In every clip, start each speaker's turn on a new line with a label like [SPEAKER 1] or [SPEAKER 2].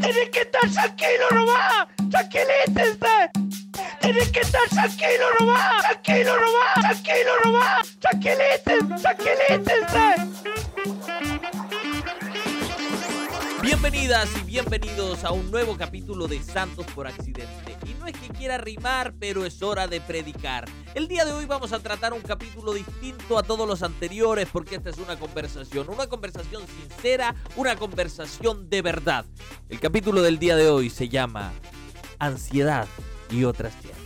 [SPEAKER 1] Tienes que estar tranquilo nomás. Tranquilítense. Tienes que estar tranquilo nomás. Tranquilo nomás. Tranquilo nomás. Tranquilítense. Tranquilítense.
[SPEAKER 2] Bienvenidas y bienvenidos a un nuevo capítulo de Santos por Accidente. Y no es que quiera rimar, pero es hora de predicar. El día de hoy vamos a tratar un capítulo distinto a todos los anteriores porque esta es una conversación, una conversación sincera, una conversación de verdad. El capítulo del día de hoy se llama Ansiedad y otras tierras.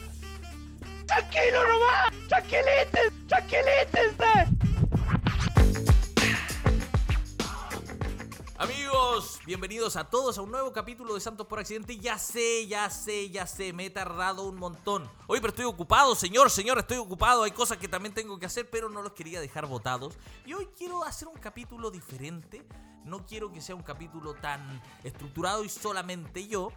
[SPEAKER 1] Tranquilo nomás. Tranquilítense. Tranquilítense.
[SPEAKER 2] Bienvenidos a todos a un nuevo capítulo de Santos por Accidente. Ya sé, ya sé, ya sé, me he tardado un montón. Oye, pero estoy ocupado, señor, señor, estoy ocupado. Hay cosas que también tengo que hacer, pero no los quería dejar botados. Y hoy quiero hacer un capítulo diferente. No quiero que sea un capítulo tan estructurado y solamente yo.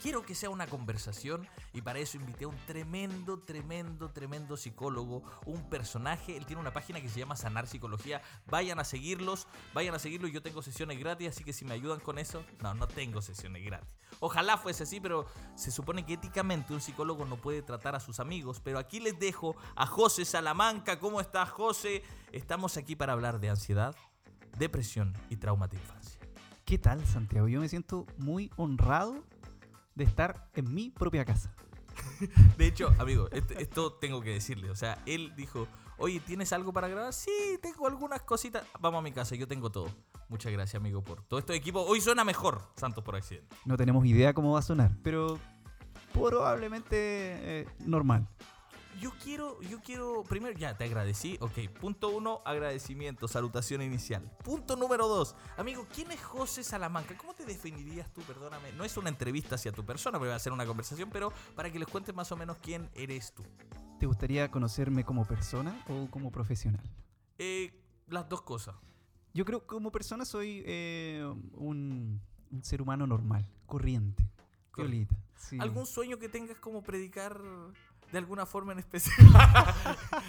[SPEAKER 2] Quiero que sea una conversación y para eso invité a un tremendo, tremendo, tremendo psicólogo, un personaje. Él tiene una página que se llama Sanar Psicología. Vayan a seguirlos, vayan a seguirlos. Yo tengo sesiones gratis, así que si me ayudan con eso, no, no tengo sesiones gratis. Ojalá fuese así, pero se supone que éticamente un psicólogo no puede tratar a sus amigos. Pero aquí les dejo a José Salamanca. ¿Cómo estás, José? Estamos aquí para hablar de ansiedad, depresión y trauma de infancia.
[SPEAKER 3] ¿Qué tal, Santiago? Yo me siento muy honrado de estar en mi propia casa.
[SPEAKER 2] De hecho, amigo, esto, esto tengo que decirle. O sea, él dijo, oye, ¿tienes algo para grabar? Sí, tengo algunas cositas. Vamos a mi casa, yo tengo todo. Muchas gracias, amigo, por todo este equipo. Hoy suena mejor, Santos por accidente.
[SPEAKER 3] No tenemos idea cómo va a sonar, pero probablemente eh, normal.
[SPEAKER 2] Yo quiero, yo quiero, primero ya te agradecí, ok, punto uno, agradecimiento, salutación inicial. Punto número dos, amigo, ¿quién es José Salamanca? ¿Cómo te definirías tú, perdóname? No es una entrevista hacia tu persona, porque va a ser una conversación, pero para que les cuentes más o menos quién eres tú.
[SPEAKER 3] ¿Te gustaría conocerme como persona o como profesional?
[SPEAKER 2] Eh, las dos cosas.
[SPEAKER 3] Yo creo que como persona soy eh, un, un ser humano normal, corriente.
[SPEAKER 2] Corre-
[SPEAKER 3] Violita. sí.
[SPEAKER 2] ¿Algún sueño que tengas como predicar de alguna forma en especial?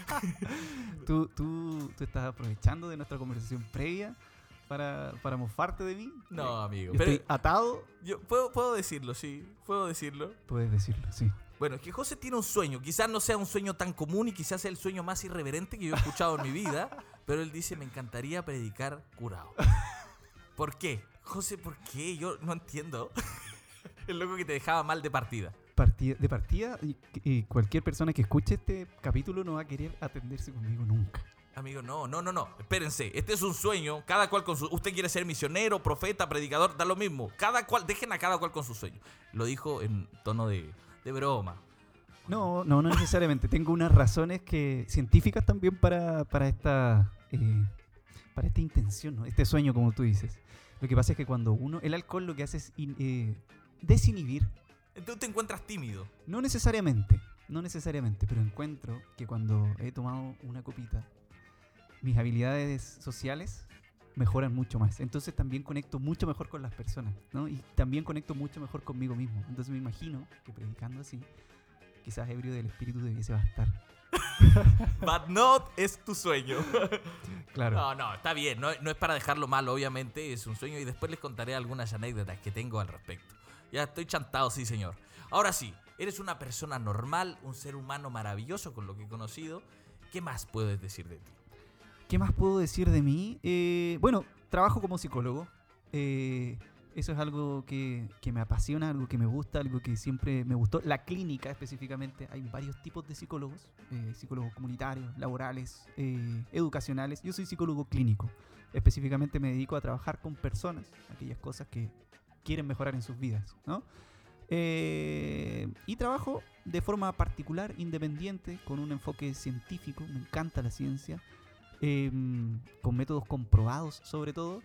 [SPEAKER 3] ¿Tú, tú, tú estás aprovechando de nuestra conversación previa para, para mofarte de mí?
[SPEAKER 2] no,
[SPEAKER 3] Eh,
[SPEAKER 2] amigo.
[SPEAKER 3] Estoy
[SPEAKER 2] Pero
[SPEAKER 3] atado,
[SPEAKER 2] yo puedo, puedo decirlo, sí, puedo decirlo.
[SPEAKER 3] puedes decirlo, sí.
[SPEAKER 2] Bueno, es que José tiene un sueño. Quizás no sea un sueño tan común y quizás sea el sueño más irreverente que yo he escuchado en mi vida. Pero él dice, me encantaría predicar curado. ¿Por qué? José, ¿por qué? Yo no entiendo. El loco que te dejaba mal de partida.
[SPEAKER 3] Partida, de partida, y, y cualquier persona que escuche este capítulo no va a querer atenderse conmigo nunca.
[SPEAKER 2] Amigo, no, no, no, no. Espérense, este es un sueño. Cada cual con su. Usted quiere ser misionero, profeta, predicador, da lo mismo. Cada cual, dejen a cada cual con su sueño. Lo dijo en tono de, de broma.
[SPEAKER 3] No, no, no necesariamente. Tengo unas razones que científicas también para, para esta eh, para esta intención, ¿no? este sueño, como tú dices. Lo que pasa es que cuando uno, el alcohol lo que hace es in- eh, desinhibir.
[SPEAKER 2] Entonces te encuentras tímido.
[SPEAKER 3] No necesariamente, no necesariamente, pero encuentro que cuando he tomado una copita, mis habilidades sociales mejoran mucho más. Entonces también conecto mucho mejor con las personas, ¿no? Y también conecto mucho mejor conmigo mismo. Entonces me imagino que predicando así, quizás ebrio del espíritu debiese bastar.
[SPEAKER 2] But not es tu sueño.
[SPEAKER 3] Claro.
[SPEAKER 2] No, no, está bien. No, no es para dejarlo mal, obviamente. Es un sueño y después les contaré algunas anécdotas que tengo al respecto. Ya estoy chantado, sí, señor. Ahora sí, eres una persona normal, un ser humano maravilloso con lo que he conocido. ¿Qué más puedes decir de ti?
[SPEAKER 3] ¿Qué más puedo decir de mí? Eh, bueno, trabajo como psicólogo. Eh, eso es algo que, que me apasiona, algo que me gusta, algo que siempre me gustó. La clínica específicamente, hay varios tipos de psicólogos. eh, psicólogos comunitarios, laborales, eh, educacionales. Yo soy psicólogo clínico. Específicamente me dedico a trabajar con personas, aquellas cosas que quieren mejorar en sus vidas, ¿no? Eh, y trabajo de forma particular, independiente, con un enfoque científico. Me encanta la ciencia eh, con métodos comprobados sobre todo,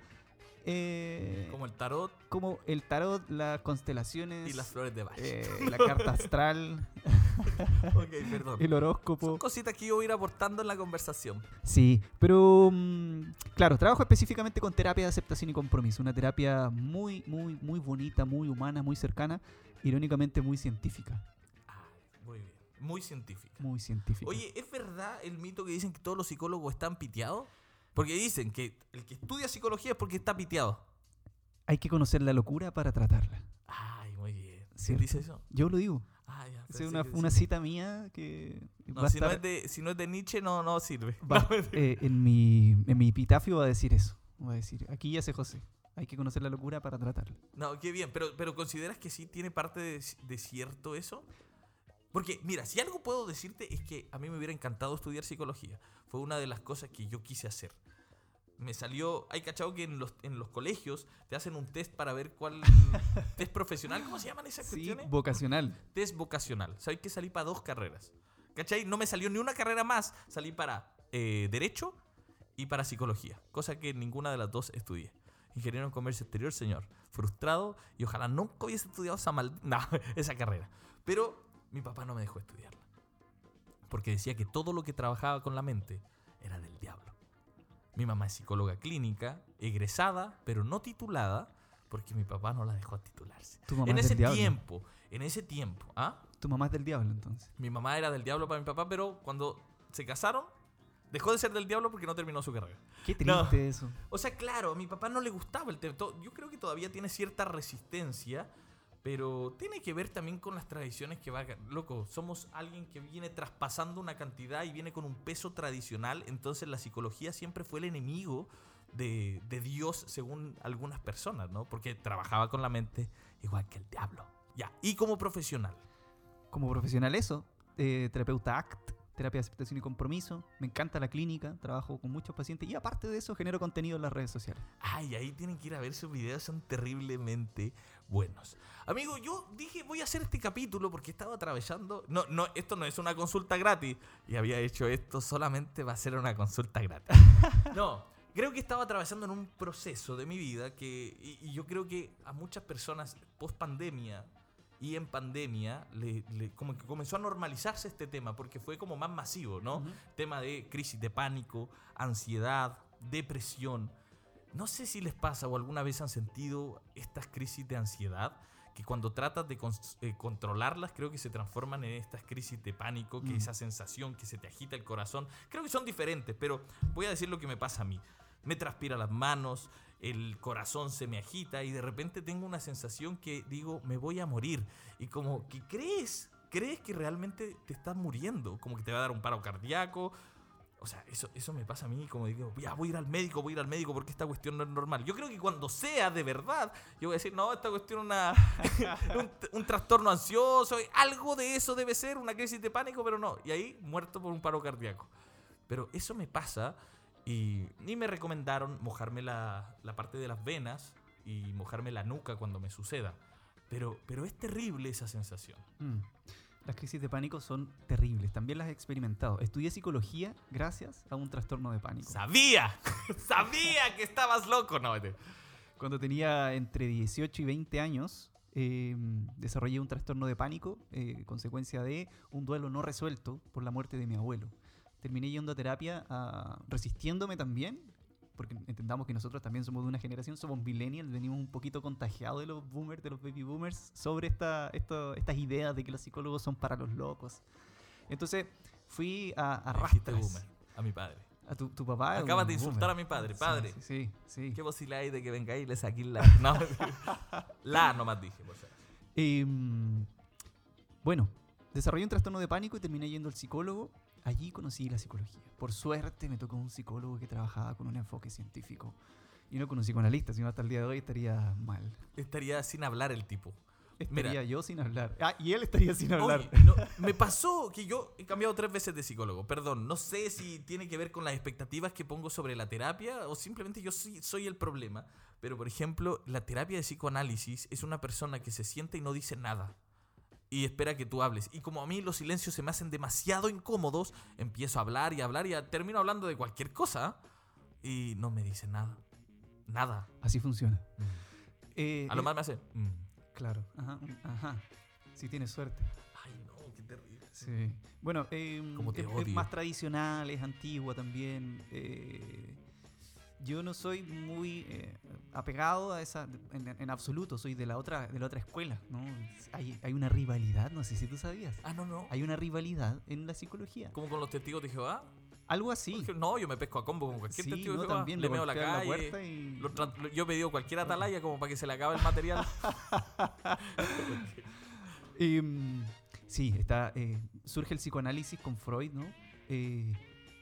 [SPEAKER 3] eh,
[SPEAKER 2] Como el tarot
[SPEAKER 3] como el tarot, las constelaciones,
[SPEAKER 2] y las flores de Bach.
[SPEAKER 3] eh, la carta astral,
[SPEAKER 2] ok, perdón.
[SPEAKER 3] el
[SPEAKER 2] Son
[SPEAKER 3] horóscopo.
[SPEAKER 2] cositas que yo voy a ir aportando en la conversación.
[SPEAKER 3] Sí, pero mm, claro, trabajo específicamente con terapia de aceptación y compromiso, una terapia muy, muy, muy bonita, muy humana, muy cercana, irónicamente muy científica,
[SPEAKER 2] Ah, muy bien. Muy científica.
[SPEAKER 3] muy científica.
[SPEAKER 2] Oye, ¿es verdad el mito que dicen que todos los psicólogos están piteados? Porque dicen que el que estudia psicología es porque está piteado.
[SPEAKER 3] hay que conocer la locura para tratarla.
[SPEAKER 2] Ay, muy bien. ¿Quién dice eso?
[SPEAKER 3] Yo lo digo.
[SPEAKER 2] Ah, ya.
[SPEAKER 3] Es una, una cita mía que va
[SPEAKER 2] No,
[SPEAKER 3] a
[SPEAKER 2] si, no
[SPEAKER 3] estar-
[SPEAKER 2] es de, si no es de Nietzsche, no, no sirve.
[SPEAKER 3] va- eh, en, mi, en mi epitafio va a decir eso. Va a decir, aquí yace José. Hay que conocer la locura para tratarla.
[SPEAKER 2] No, qué bien, pero, pero ¿consideras que sí tiene parte de, de cierto eso? Porque, mira, si algo puedo decirte es que a mí me hubiera encantado estudiar psicología. Fue una de las cosas que yo quise hacer. Me salió, hay cachado que en los, en los colegios te hacen un test para ver cuál... test profesional, ¿cómo se llaman esas
[SPEAKER 3] Sí,
[SPEAKER 2] cuestiones?
[SPEAKER 3] vocacional.
[SPEAKER 2] test vocacional. ¿Sabes que salí para dos carreras? ¿Cachai? No me salió ni una carrera más. Salí para eh, Derecho y para Psicología. Cosa que ninguna de las dos estudié. Ingeniero en Comercio Exterior, señor. Frustrado y ojalá nunca hubiese estudiado esa, mal- no, esa carrera. Pero mi papá no me dejó estudiarla. Porque decía que todo lo que trabajaba con la mente era del diablo. Mi mamá es psicóloga clínica, egresada, pero no titulada, porque mi papá no la dejó titularse.
[SPEAKER 3] Tu mamá
[SPEAKER 2] En
[SPEAKER 3] es
[SPEAKER 2] ese
[SPEAKER 3] del diablo.
[SPEAKER 2] tiempo, en ese tiempo, ¿ah?
[SPEAKER 3] Tu mamá es del diablo, entonces.
[SPEAKER 2] Mi mamá era del diablo para mi papá, pero cuando se casaron, dejó de ser del diablo porque no terminó su carrera.
[SPEAKER 3] Qué
[SPEAKER 2] No.
[SPEAKER 3] triste eso.
[SPEAKER 2] O sea, claro, a mi papá no le gustaba el tema. Yo creo que todavía tiene cierta resistencia, pero tiene que ver también con las tradiciones que va... Loco, somos alguien que viene traspasando una cantidad y viene con un peso tradicional, entonces la psicología siempre fue el enemigo de, de Dios según algunas personas, ¿no? Porque trabajaba con la mente igual que el diablo. Ya, y como profesional.
[SPEAKER 3] Como profesional eso, eh, terapeuta ACT, terapia de aceptación y compromiso. Me encanta la clínica, trabajo con muchos pacientes y aparte de eso genero contenido en las redes sociales.
[SPEAKER 2] Ay, ahí tienen que ir a ver sus videos, son terriblemente buenos. Amigo, yo dije voy a hacer este capítulo porque estaba atravesando. No, no, esto no es una consulta gratis. Y había hecho esto solamente va a ser una consulta gratis. No, creo que estaba atravesando en un proceso de mi vida que. Y, y yo creo que a muchas personas post pandemia y en pandemia le, le- como que comenzó a normalizarse este tema porque fue como más masivo, ¿no?
[SPEAKER 3] Ujú.
[SPEAKER 2] Tema de crisis de pánico, ansiedad, depresión. No sé si les pasa o alguna vez han sentido estas crisis de ansiedad que cuando tratas de eh, controlarlas creo que se transforman en estas crisis de pánico, que
[SPEAKER 3] Mm.
[SPEAKER 2] esa sensación que se te agita el corazón, creo que son diferentes, pero voy a decir lo que me pasa a mí. Me transpira las manos, el corazón se me agita y de repente tengo una sensación que digo, me voy a morir. Y como que crees, crees que realmente te estás muriendo, como que te va a dar un paro cardíaco. O sea, eso, eso me pasa a mí, como digo, ya voy a ir al médico, voy a ir al médico porque esta cuestión no es normal. Yo creo que cuando sea de verdad, yo voy a decir, no, esta cuestión es un, un trastorno ansioso, algo de eso debe ser, una crisis de pánico, pero no. Y ahí muerto por un paro cardíaco. Pero eso me pasa y, y me recomendaron mojarme la, la parte de las venas y mojarme la nuca cuando me suceda. Pero, pero es terrible esa sensación.
[SPEAKER 3] Mm. Las crisis de pánico son terribles, también las he experimentado. Estudié psicología gracias a un trastorno de pánico.
[SPEAKER 2] ¡Sabía! ¡Sabía que estabas loco! No, te-
[SPEAKER 3] Cuando tenía entre 18 y 20 años, eh, desarrollé un trastorno de pánico, eh, consecuencia de un duelo no resuelto por la muerte de mi abuelo. Terminé yendo a terapia, ah, resistiéndome también, porque entendamos que nosotros también somos de una generación, somos millennials, venimos un poquito contagiados de los boomers, de los baby boomers, sobre esta, esto- estas ideas de que los psicólogos son para los locos. Entonces fui a, a rastras.
[SPEAKER 2] boomer, a mi padre.
[SPEAKER 3] A tu, tu papá.
[SPEAKER 2] Acabas de insultar
[SPEAKER 3] boomer.
[SPEAKER 2] a mi padre.
[SPEAKER 3] Sí,
[SPEAKER 2] Padre.
[SPEAKER 3] Sí, sí. sí.
[SPEAKER 2] ¿Qué posibilidad hay de que venga y le saque la... No, la nomás dije, por favor.
[SPEAKER 3] Em, bueno, desarrollé un trastorno de pánico y terminé yendo al psicólogo. Allí conocí la psicología. Por suerte me tocó un psicólogo que trabajaba con un enfoque científico. Y no con un psicoanalista, sino hasta el día de hoy estaría mal.
[SPEAKER 2] Estaría sin hablar el tipo.
[SPEAKER 3] Estaría
[SPEAKER 2] Mira.
[SPEAKER 3] yo sin hablar. Ah, y él estaría sin hablar.
[SPEAKER 2] Oye, no, me pasó que yo he cambiado tres veces de psicólogo. Perdón, no sé si tiene que ver con las expectativas que pongo sobre la terapia o simplemente yo soy, soy el problema. Pero, por ejemplo, la terapia de psicoanálisis es una persona que se sienta y no dice nada. Y espera que tú hables. Y como a mí los silencios se me hacen demasiado incómodos, empiezo a hablar y a hablar y a- termino hablando de cualquier cosa. Y no me dice nada. Nada.
[SPEAKER 3] Así funciona.
[SPEAKER 2] Mm.
[SPEAKER 3] Eh,
[SPEAKER 2] A lo
[SPEAKER 3] eh,
[SPEAKER 2] más me hace... mm.
[SPEAKER 3] Claro. Ajá. Ajá. Sí, tienes suerte.
[SPEAKER 2] Ay, no, qué terrible.
[SPEAKER 3] Sí. Bueno, em,
[SPEAKER 2] te
[SPEAKER 3] es, más tradicional, es antigua también. eh, yo no soy muy eh, apegado a esa, en, en absoluto, soy de la otra, de la otra escuela, ¿no? Hay, hay una rivalidad, no sé si tú sabías.
[SPEAKER 2] Ah, no, no.
[SPEAKER 3] Hay una rivalidad en la psicología.
[SPEAKER 2] Como con los testigos de Jehová.
[SPEAKER 3] Algo así.
[SPEAKER 2] Porque, No, yo me pesco a combo con cualquier
[SPEAKER 3] Sí,
[SPEAKER 2] testigo
[SPEAKER 3] no,
[SPEAKER 2] de Jehová,
[SPEAKER 3] también
[SPEAKER 2] le
[SPEAKER 3] le
[SPEAKER 2] meo la calle.
[SPEAKER 3] y-
[SPEAKER 2] lo tra- lo- yo he pedido cualquier atalaya como para que se le acabe el material.
[SPEAKER 3] Eh, sí, está, eh, surge el psicoanálisis con Freud, ¿no? Eh,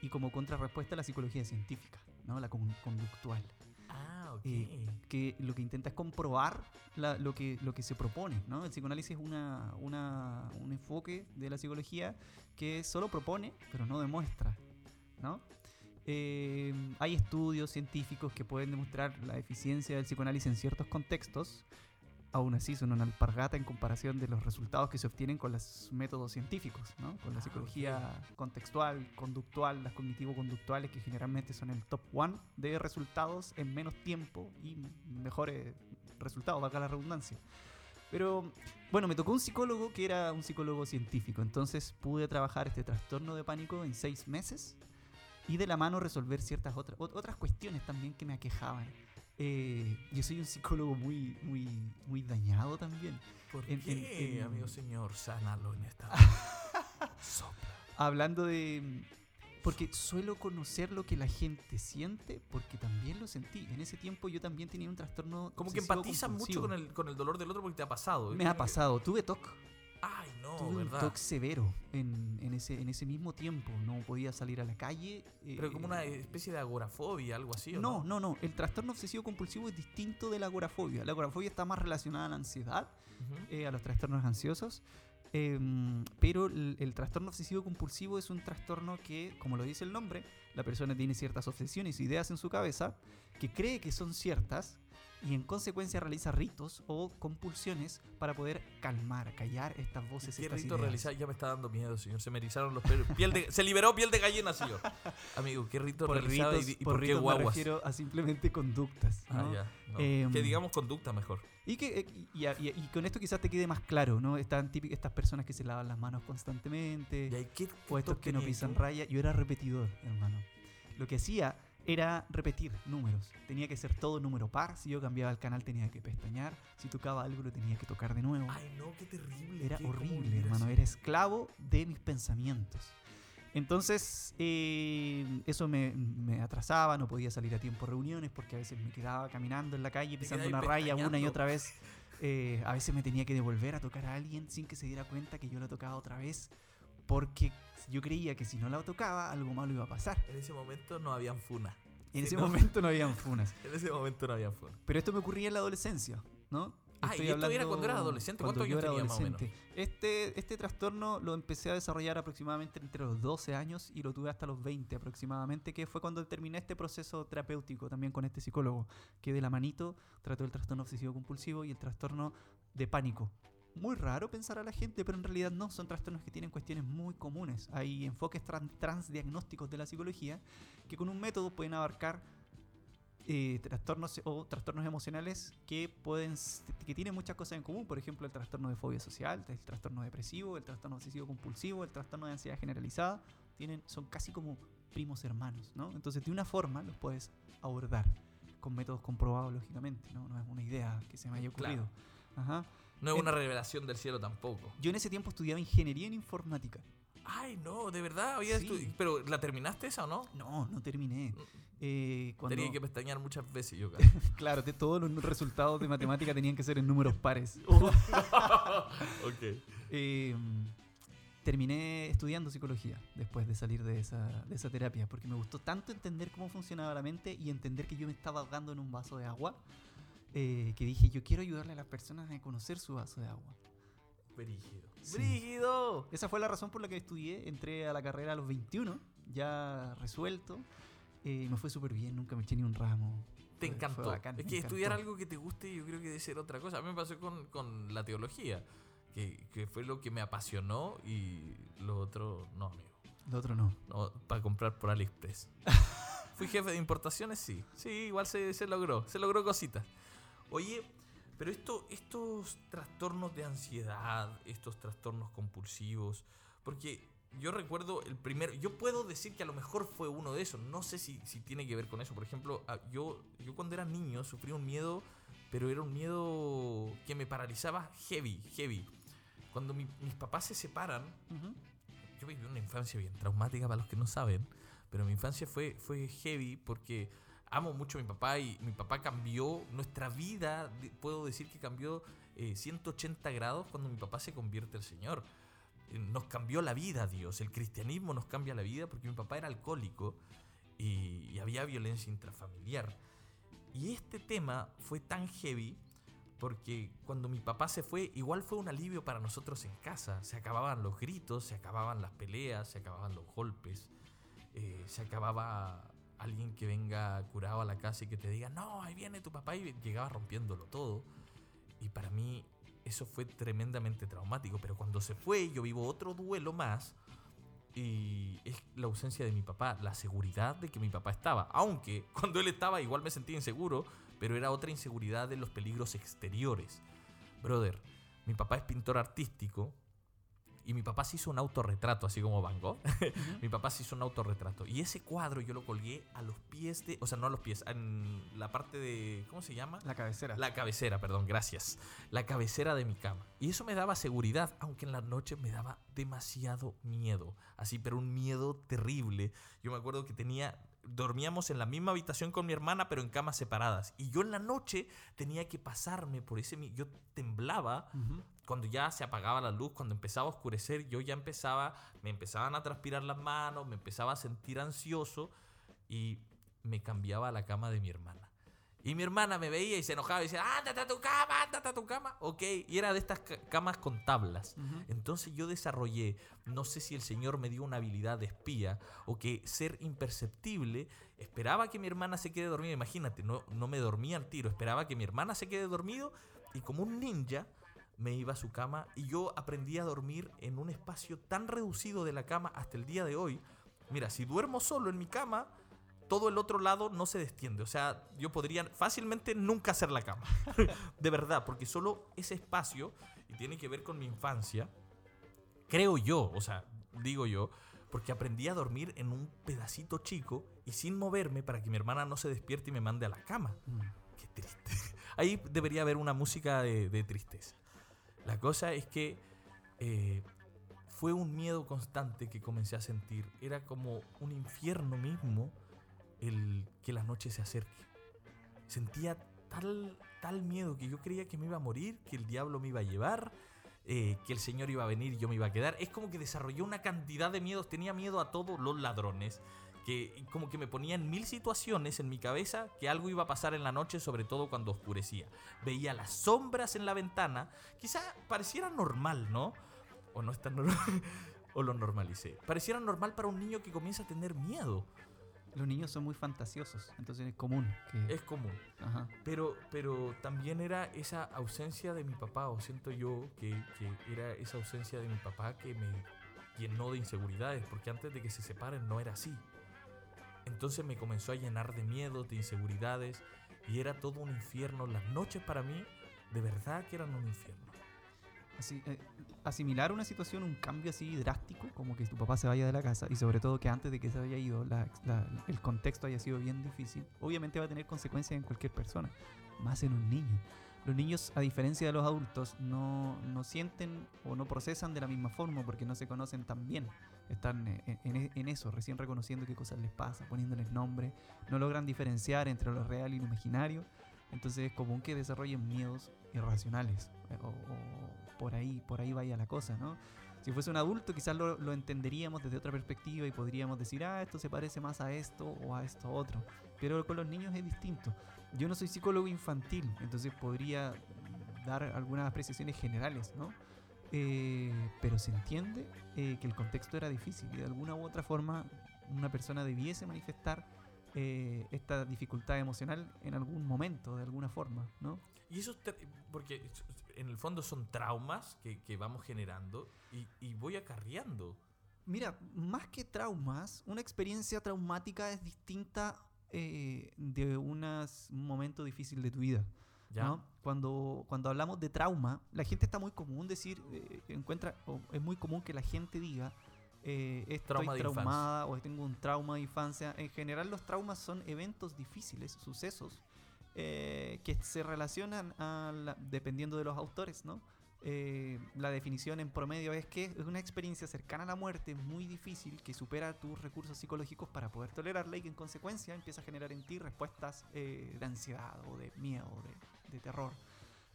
[SPEAKER 3] y como contrarrespuesta a la psicología científica, ¿no? La con- conductual.
[SPEAKER 2] ah, ok.
[SPEAKER 3] Eh, que lo que intenta es comprobar la- lo, que, lo que se propone, ¿no? El psicoanálisis es una, una- un enfoque de la psicología que solo propone, pero no demuestra, ¿no? Eh, hay estudios científicos que pueden demostrar la eficiencia del psicoanálisis en ciertos contextos, aún así son una alpargata en comparación de los resultados que se obtienen con los métodos científicos, ¿no? Con la
[SPEAKER 2] Ah,
[SPEAKER 3] psicología contextual, conductual, las cognitivo-conductuales, que generalmente son el top one de resultados en menos tiempo y mejores resultados, valga la redundancia. Pero bueno, me tocó un psicólogo que era un psicólogo científico, entonces pude trabajar este trastorno de pánico en seis meses y de la mano resolver ciertas otras, ot- otras cuestiones también que me aquejaban. Eh, yo soy un psicólogo muy, muy, muy dañado también.
[SPEAKER 2] ¿Por
[SPEAKER 3] en-
[SPEAKER 2] qué,
[SPEAKER 3] en- en-
[SPEAKER 2] amigo señor? Sánalo en esta. Sopla.
[SPEAKER 3] Hablando de... Porque suelo conocer lo que la gente siente porque también lo sentí. En ese tiempo yo también tenía un trastorno.
[SPEAKER 2] Como que empatizas mucho con el, con el dolor del otro porque te ha pasado. ¿eh?
[SPEAKER 3] Me ha pasado. Tuve TOC.
[SPEAKER 2] No,
[SPEAKER 3] Tuve un
[SPEAKER 2] ¿verdad?
[SPEAKER 3] TOC severo en, en ese, en ese mismo tiempo. No podía salir a la calle.
[SPEAKER 2] Pero como
[SPEAKER 3] eh,
[SPEAKER 2] una especie de agorafobia, algo así, ¿o
[SPEAKER 3] No,
[SPEAKER 2] no?
[SPEAKER 3] no, no. El trastorno obsesivo compulsivo es distinto de la agorafobia. La agorafobia está más relacionada a la ansiedad, eh, a los trastornos ansiosos. em, pero el, el trastorno obsesivo compulsivo es un trastorno que, como lo dice el nombre, la persona tiene ciertas obsesiones, ideas en su cabeza, que cree que son ciertas y en consecuencia realiza ritos o compulsiones para poder calmar, callar estas voces.
[SPEAKER 2] ¿Qué
[SPEAKER 3] estas
[SPEAKER 2] rito realizar? Ya me está dando miedo, señor. Se me erizaron los pelos. Piel de- se liberó piel de gallina, señor. Amigo, ¿qué rito
[SPEAKER 3] Por
[SPEAKER 2] realizaba
[SPEAKER 3] ritos,
[SPEAKER 2] y, y
[SPEAKER 3] por
[SPEAKER 2] por, qué
[SPEAKER 3] ritos me
[SPEAKER 2] guaguas?
[SPEAKER 3] refiero a simplemente conductas.
[SPEAKER 2] Ah,
[SPEAKER 3] ¿no?
[SPEAKER 2] ya. no.
[SPEAKER 3] Em,
[SPEAKER 2] que digamos conducta mejor.
[SPEAKER 3] Y, que, eh, y, y- con esto quizás te quede más claro, ¿no? Están típicas estas personas que se lavan las manos constantemente,
[SPEAKER 2] ¿Y ahí qué,
[SPEAKER 3] o estos que no pisan raya. Yo era repetidor, hermano. Lo que hacía era repetir números. Tenía que ser todo número par. Si yo cambiaba el canal tenía que pestañear. Si tocaba algo lo tenía que tocar de nuevo.
[SPEAKER 2] Ay, no, qué terrible.
[SPEAKER 3] Era
[SPEAKER 2] qué-
[SPEAKER 3] horrible, hermano. Era esclavo de mis pensamientos. Entonces, eh, eso me, me atrasaba, no podía salir a tiempo a reuniones porque a veces me quedaba caminando en la calle pisando una raya una y otra vez. Eh, a veces me tenía que devolver a tocar a alguien sin que se diera cuenta que yo la tocaba otra vez porque yo creía que si no la tocaba algo malo iba a pasar.
[SPEAKER 2] En ese momento no habían funa.
[SPEAKER 3] Y en ese
[SPEAKER 2] ¿no?
[SPEAKER 3] momento no habían funas.
[SPEAKER 2] En ese momento no había funa.
[SPEAKER 3] Pero esto me ocurría en la adolescencia, ¿no?
[SPEAKER 2] Ah, y esto era cuando eras adolescente. ¿Cuántos
[SPEAKER 3] yo
[SPEAKER 2] años
[SPEAKER 3] era
[SPEAKER 2] tenías más o menos?
[SPEAKER 3] Este, este trastorno lo empecé a desarrollar aproximadamente entre los 12 años y lo tuve hasta los 20 aproximadamente, que fue cuando terminé este proceso terapéutico también con este psicólogo, que de la manito trató el trastorno obsesivo compulsivo y el trastorno de pánico. Muy raro pensar a la gente, pero en realidad no, son trastornos que tienen cuestiones muy comunes. Hay enfoques tran- transdiagnósticos de la psicología que con un método pueden abarcar eh, trastornos o trastornos emocionales que pueden que tienen muchas cosas en común. Por ejemplo el trastorno de fobia social el trastorno depresivo el trastorno obsesivo compulsivo el trastorno de ansiedad generalizada tienen son casi como primos hermanos no entonces de una forma los puedes abordar con métodos comprobados lógicamente no no es una idea que se me haya ocurrido. Ajá.
[SPEAKER 2] No es una revelación del cielo tampoco.
[SPEAKER 3] yo en ese tiempo estudiaba ingeniería en informática
[SPEAKER 2] Ay, no, de verdad. Había
[SPEAKER 3] Sí.
[SPEAKER 2] estu- Pero ¿la terminaste esa o no?
[SPEAKER 3] no no terminé Eh, cuando
[SPEAKER 2] Tenía que pestañear muchas veces yo, cara.
[SPEAKER 3] claro todos los resultados de matemática tenían que ser en números pares
[SPEAKER 2] ok.
[SPEAKER 3] Eh, terminé estudiando psicología después de salir de esa, de esa terapia, porque me gustó tanto entender cómo funcionaba la mente y entender que yo me estaba ahogando en un vaso de agua, eh, que dije, yo quiero ayudarle a las personas a conocer su vaso de agua.
[SPEAKER 2] Brígido.
[SPEAKER 3] Sí.
[SPEAKER 2] ¡Brígido!
[SPEAKER 3] Esa fue la razón por la que estudié, entré a la carrera a los 21, ya resuelto, eh, me fue súper bien, nunca me eché ni un ramo.
[SPEAKER 2] Te
[SPEAKER 3] Fue- fue
[SPEAKER 2] encantó.
[SPEAKER 3] bacán,
[SPEAKER 2] es que estudiar
[SPEAKER 3] encantó.
[SPEAKER 2] algo que te guste yo creo que debe ser otra cosa. A mí me pasó con, con la teología, que, que fue lo que me apasionó y lo otro no, amigo.
[SPEAKER 3] Lo otro no.
[SPEAKER 2] No, para comprar por AliExpress. Fui jefe de importaciones, sí. Sí, igual se, se logró. Se logró cositas. Oye, pero esto, estos trastornos de ansiedad, estos trastornos compulsivos, porque yo recuerdo el primero, yo puedo decir que a lo mejor fue uno de esos, no sé si, si tiene que ver con eso. Por ejemplo, ah, yo, yo cuando era niño sufrí un miedo, pero era un miedo que me paralizaba heavy, heavy. Cuando mi- mis papás se separan,
[SPEAKER 3] Ujú.
[SPEAKER 2] yo viví una infancia bien traumática para los que no saben, pero mi infancia fue, fue heavy porque amo mucho a mi papá y mi papá cambió nuestra vida, puedo decir que cambió eh, 180 grados cuando mi papá se convierte al Señor. Eh, Nos cambió la vida, Dios. El cristianismo nos cambia la vida porque mi papá era alcohólico y, y había violencia intrafamiliar. Y este tema fue tan heavy porque cuando mi papá se fue, igual fue un alivio para nosotros en casa. Se acababan los gritos, se acababan las peleas, se acababan los golpes, eh, se acababa alguien que venga curado a la casa y que te diga, no, ahí viene tu papá y llegaba rompiéndolo todo. Y para mí eso fue tremendamente traumático. Pero cuando se fue, yo vivo otro duelo más. Y es la ausencia de mi papá, la seguridad de que mi papá estaba. Aunque cuando él estaba igual me sentía inseguro, pero era otra inseguridad de los peligros exteriores. Brother, mi papá es pintor artístico y mi papá se hizo un autorretrato, así como Van Gogh. mi papá se hizo un autorretrato. Y ese cuadro yo lo colgué a los pies de. O sea, no a los pies, en la parte de. ¿Cómo se llama?
[SPEAKER 3] La cabecera.
[SPEAKER 2] La cabecera, perdón, gracias. La cabecera de mi cama. Y eso me daba seguridad, aunque en las noches me daba demasiado miedo. Así, pero un miedo terrible. Yo me acuerdo que tenía. Dormíamos en la misma habitación con mi hermana, pero en camas separadas. Y yo en la noche tenía que pasarme por ese. Yo temblaba cuando ya se apagaba la luz, cuando empezaba a oscurecer, yo ya empezaba, me empezaban a transpirar las manos, me empezaba a sentir ansioso y me cambiaba a la cama de mi hermana. Y mi hermana me veía y se enojaba y decía, ándate a tu cama, ándate a tu cama. Ok, y era de estas ca- camas con tablas. Entonces yo desarrollé, no sé si el Señor me dio una habilidad de espía o que ser imperceptible, esperaba que mi hermana se quede dormida, imagínate, no, no me dormía al tiro, esperaba que mi hermana se quede dormido y como un ninja me iba a su cama y yo aprendí a dormir en un espacio tan reducido de la cama hasta el día de hoy. Mira, si duermo solo en mi cama, todo el otro lado no se destiende. O sea, yo podría fácilmente nunca hacer la cama. de verdad, porque solo ese espacio, y tiene que ver con mi infancia, creo yo, o sea, digo yo, porque aprendí a dormir en un pedacito chico y sin moverme para que mi hermana no se despierte y me mande a la cama.
[SPEAKER 3] Mm.
[SPEAKER 2] Qué triste. Ahí debería haber una música de, de tristeza. La cosa es que eh, fue un miedo constante que comencé a sentir. Era como un infierno mismo que la noche se acerque. Sentía tal, tal miedo que yo creía que me iba a morir, que el diablo me iba a llevar, eh, que el Señor iba a venir y yo me iba a quedar. Es como que desarrollé una cantidad de miedos. Tenía miedo a todos los ladrones. Que como que me ponía en mil situaciones en mi cabeza que algo iba a pasar en la noche, sobre todo cuando oscurecía. Veía las sombras en la ventana. Quizá pareciera normal, ¿no? O no es tan normal. o lo normalicé. Pareciera normal para un niño que comienza a tener miedo.
[SPEAKER 3] Los niños son muy fantasiosos, entonces es común que...
[SPEAKER 2] Es común.
[SPEAKER 3] Ajá.
[SPEAKER 2] Pero, pero también era esa ausencia de mi papá, o siento yo que, que era esa ausencia de mi papá que me llenó de inseguridades, porque antes de que se separen no era así. Entonces me comenzó a llenar de miedos, de inseguridades, y era todo un infierno. Las noches para mí, de verdad que eran un infierno.
[SPEAKER 3] Así, eh, asimilar una situación, un cambio así drástico, como que tu papá se vaya de la casa y sobre todo que antes de que se haya ido la- la- el contexto haya sido bien difícil, obviamente va a tener consecuencias en cualquier persona, más en un niño. Los niños, a diferencia de los adultos, no, no sienten o no procesan de la misma forma porque no se conocen tan bien. Están eh, en, en- en eso, recién reconociendo qué cosas les pasa, poniéndoles nombre, no logran diferenciar entre lo real y lo imaginario. Entonces es común que desarrollen miedos irracionales. eh, O, o por ahí, por ahí vaya la cosa, ¿no? Si fuese un adulto, quizás lo, lo entenderíamos desde otra perspectiva y podríamos decir, ah, esto se parece más a esto o a esto otro. Pero con los niños es distinto. Yo no soy psicólogo infantil, entonces podría dar algunas apreciaciones generales, ¿no? Eh, pero se entiende eh, que el contexto era difícil y de alguna u otra forma una persona debiese manifestar eh, esta dificultad emocional en algún momento, de alguna forma, ¿no?
[SPEAKER 2] Y eso, porque en el fondo son traumas que, que vamos generando y, y voy acarreando.
[SPEAKER 3] Mira, más que traumas, una experiencia traumática es distinta eh, de un momento difícil de tu vida.
[SPEAKER 2] ¿ya?
[SPEAKER 3] ¿no? Cuando, cuando hablamos de trauma, la gente está muy común decir, eh, encuentra, o es muy común que la gente diga, eh, estoy
[SPEAKER 2] Trauma
[SPEAKER 3] traumada o tengo un trauma de infancia. En general los traumas son eventos difíciles, sucesos, eh, que se relacionan a la- dependiendo de los autores, ¿no? eh, la definición en promedio es que es una experiencia cercana a la muerte muy difícil que supera tus recursos psicológicos para poder tolerarla y que en consecuencia empieza a generar en ti respuestas eh, de ansiedad o de miedo, de, de terror.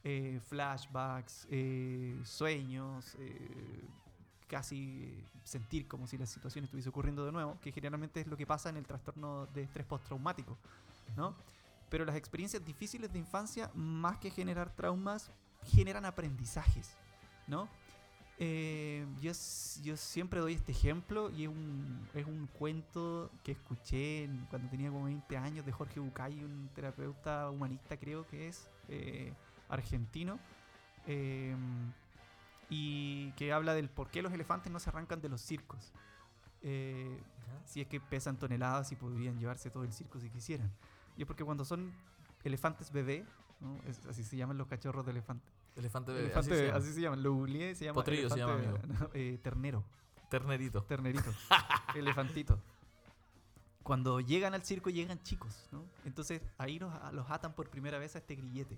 [SPEAKER 3] Eh, flashbacks, sueños, casi sentir como si la situación estuviese ocurriendo de nuevo, que generalmente es lo que pasa en el trastorno de estrés postraumático, ¿no? Pero las experiencias difíciles de infancia, más que generar traumas, generan aprendizajes, ¿no? Eh, yo, yo siempre doy este ejemplo y es un, es un cuento que escuché en- cuando tenía como 20 años de Jorge Bucay, un terapeuta humanista creo que es, eh, argentino, eh, y que habla del por qué los elefantes no se arrancan de los circos. Eh, si es que pesan toneladas y podrían llevarse todo el circo si quisieran. Y es porque cuando son elefantes bebé, ¿no? Es- así se llaman los cachorros de elefante.
[SPEAKER 2] Elefante bebé.
[SPEAKER 3] Elefante
[SPEAKER 2] así se
[SPEAKER 3] bebé,
[SPEAKER 2] llama.
[SPEAKER 3] así se llaman. Lo googleé, se llama.
[SPEAKER 2] Potrillo se llama,
[SPEAKER 3] no, eh, ternero,
[SPEAKER 2] Ternerito.
[SPEAKER 3] ternerito, elefantito. Cuando llegan al circo llegan chicos, ¿no? Entonces ahí los, los atan por primera vez a este grillete.